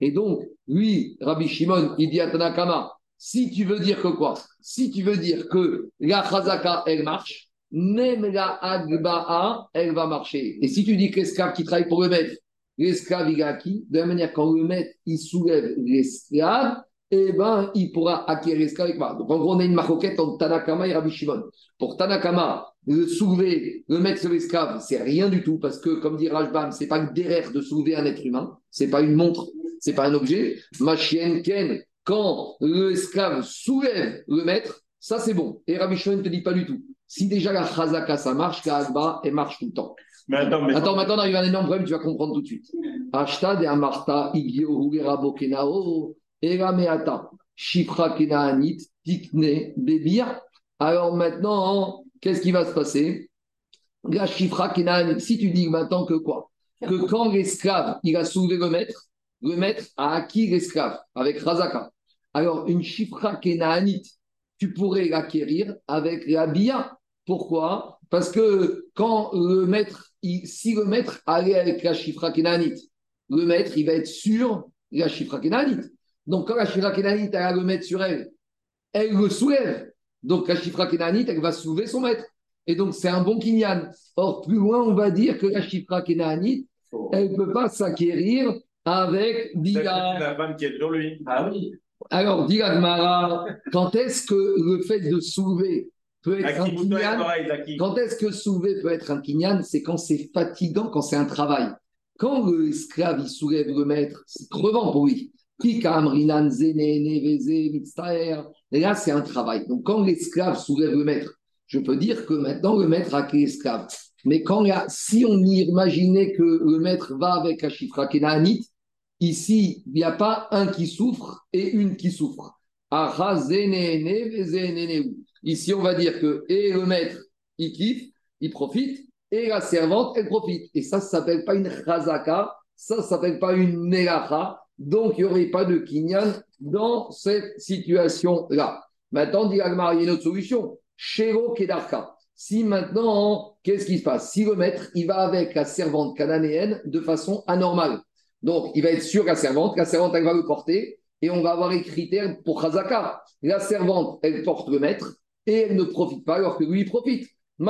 Et donc, lui, Rabbi Shimon, il dit à Tanakama, si tu veux dire que quoi? Si tu veux dire que la chazaka, elle marche, même la agba'a, elle va marcher. Et si tu dis que l'esclave qui travaille pour le maître, l'esclave, il est acquis, de la manière quand le maître, il soulève l'esclave, eh ben, il pourra acquérir l'esclave avec. Donc, en gros, on a une maroquette entre Tanakama et Rabbi Shimon. Pour Tanakama, le soulever, le mettre sur l'esclave, c'est rien du tout, parce que, comme dit Rajbam, c'est pas derrière de soulever un être humain, c'est pas une montre, c'est pas un objet. Ma chienne Ken, quand l'esclave soulève le maître, ça c'est bon. Et Rabbi Shimon ne te dit pas du tout. Si déjà la chazaka ça marche, la agba, elle marche tout le temps. Mais attends, mais Attends, maintenant, on arrive à un énorme problème, tu vas comprendre tout de suite. Ashta de Amarta, Igio, Hugera, Bokenao, Erameata, Shifra, Kenaanit, Tikne. Alors maintenant, qu'est-ce qui va se passer? La Shifra, Kenaanit, si tu dis maintenant que quoi? Que quand l'esclave, il a soulevé le maître, le maître a acquis l'esclave avec Razaka. Alors, une Shifra, Kenaanit, tu pourrais l'acquérir avec la Bia. Pourquoi? Parce que quand le maître, il- si le maître allait avec la Shifra Kenanit, le maître, il va être sur la Shifra Kenanit. Donc, quand la Shifra Kenanit, elle a le maître sur elle, elle le soulève. Donc, la Shifra Kenanit, elle va soulever son maître. Et donc, c'est un bon kinyan. Or, plus loin, on va dire que la Shifra Kenanit, elle ne peut pas s'acquérir avec Dia. la femme qui est sur lui. Ah oui. Alors, dit Agmara, quand est-ce que le fait de soulever peut être un kinyan. Quand est-ce que soulever peut être un kinyan C'est quand c'est fatigant, quand c'est un travail. Quand l'esclave il soulève le maître, c'est crevant pour lui. Et là, c'est un travail. Donc, quand l'esclave soulève le maître, je peux dire que maintenant le maître a que l'esclave. Mais quand a- si on imaginait que le maître va avec la chifra Kenaanite, ici, il n'y a pas un qui souffre et une qui souffre. Ici, on va dire que et le maître, il kiffe, il profite, et la servante, elle profite. Et ça, ça s'appelle pas une chazaka, ça, ça s'appelle pas une nelacha. Donc, il n'y aurait pas de kinyan dans cette situation-là. Maintenant, dit Agmar, il y a une autre solution. Shero Kedarka. Si maintenant, qu'est-ce qui se passe? Si le maître, il va avec la servante cananéenne de façon anormale. Donc, il va être sur la servante, la servante, elle va le porter, et on va avoir les critères pour Chazaka. La servante, elle porte le maître, et elle ne profite pas alors que lui, il profite. Qui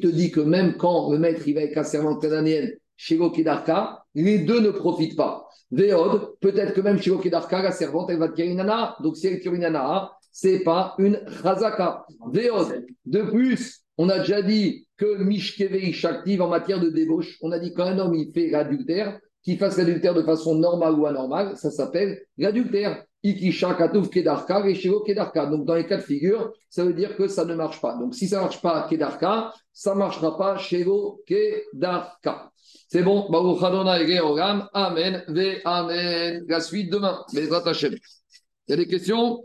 te dit que même quand le maître il va la servante cananéenne chez Kedarka, les deux ne profitent pas. Véod, peut-être que même chez Kedarka, la servante, elle va te une nana. Donc si elle tire une nana, c'est pas une chazaka. Véod. De plus, on a déjà dit que Mishkeve active en matière de débauche. On a dit qu'un homme, il fait l'adultère, qu'il fasse l'adultère de façon normale ou anormale, ça s'appelle l'adultère. Ikisha Katouf Kedarka, Reshiro Kedarka. Donc, dans les cas de figure, ça veut dire que ça ne marche pas. Donc, si ça ne marche pas Kedarka, ça ne marchera pas Shiro Kedarka. C'est bon, Baruch Adonai Amen, Ve Amen. La suite demain, Bezrat Hashem. Il y a des questions?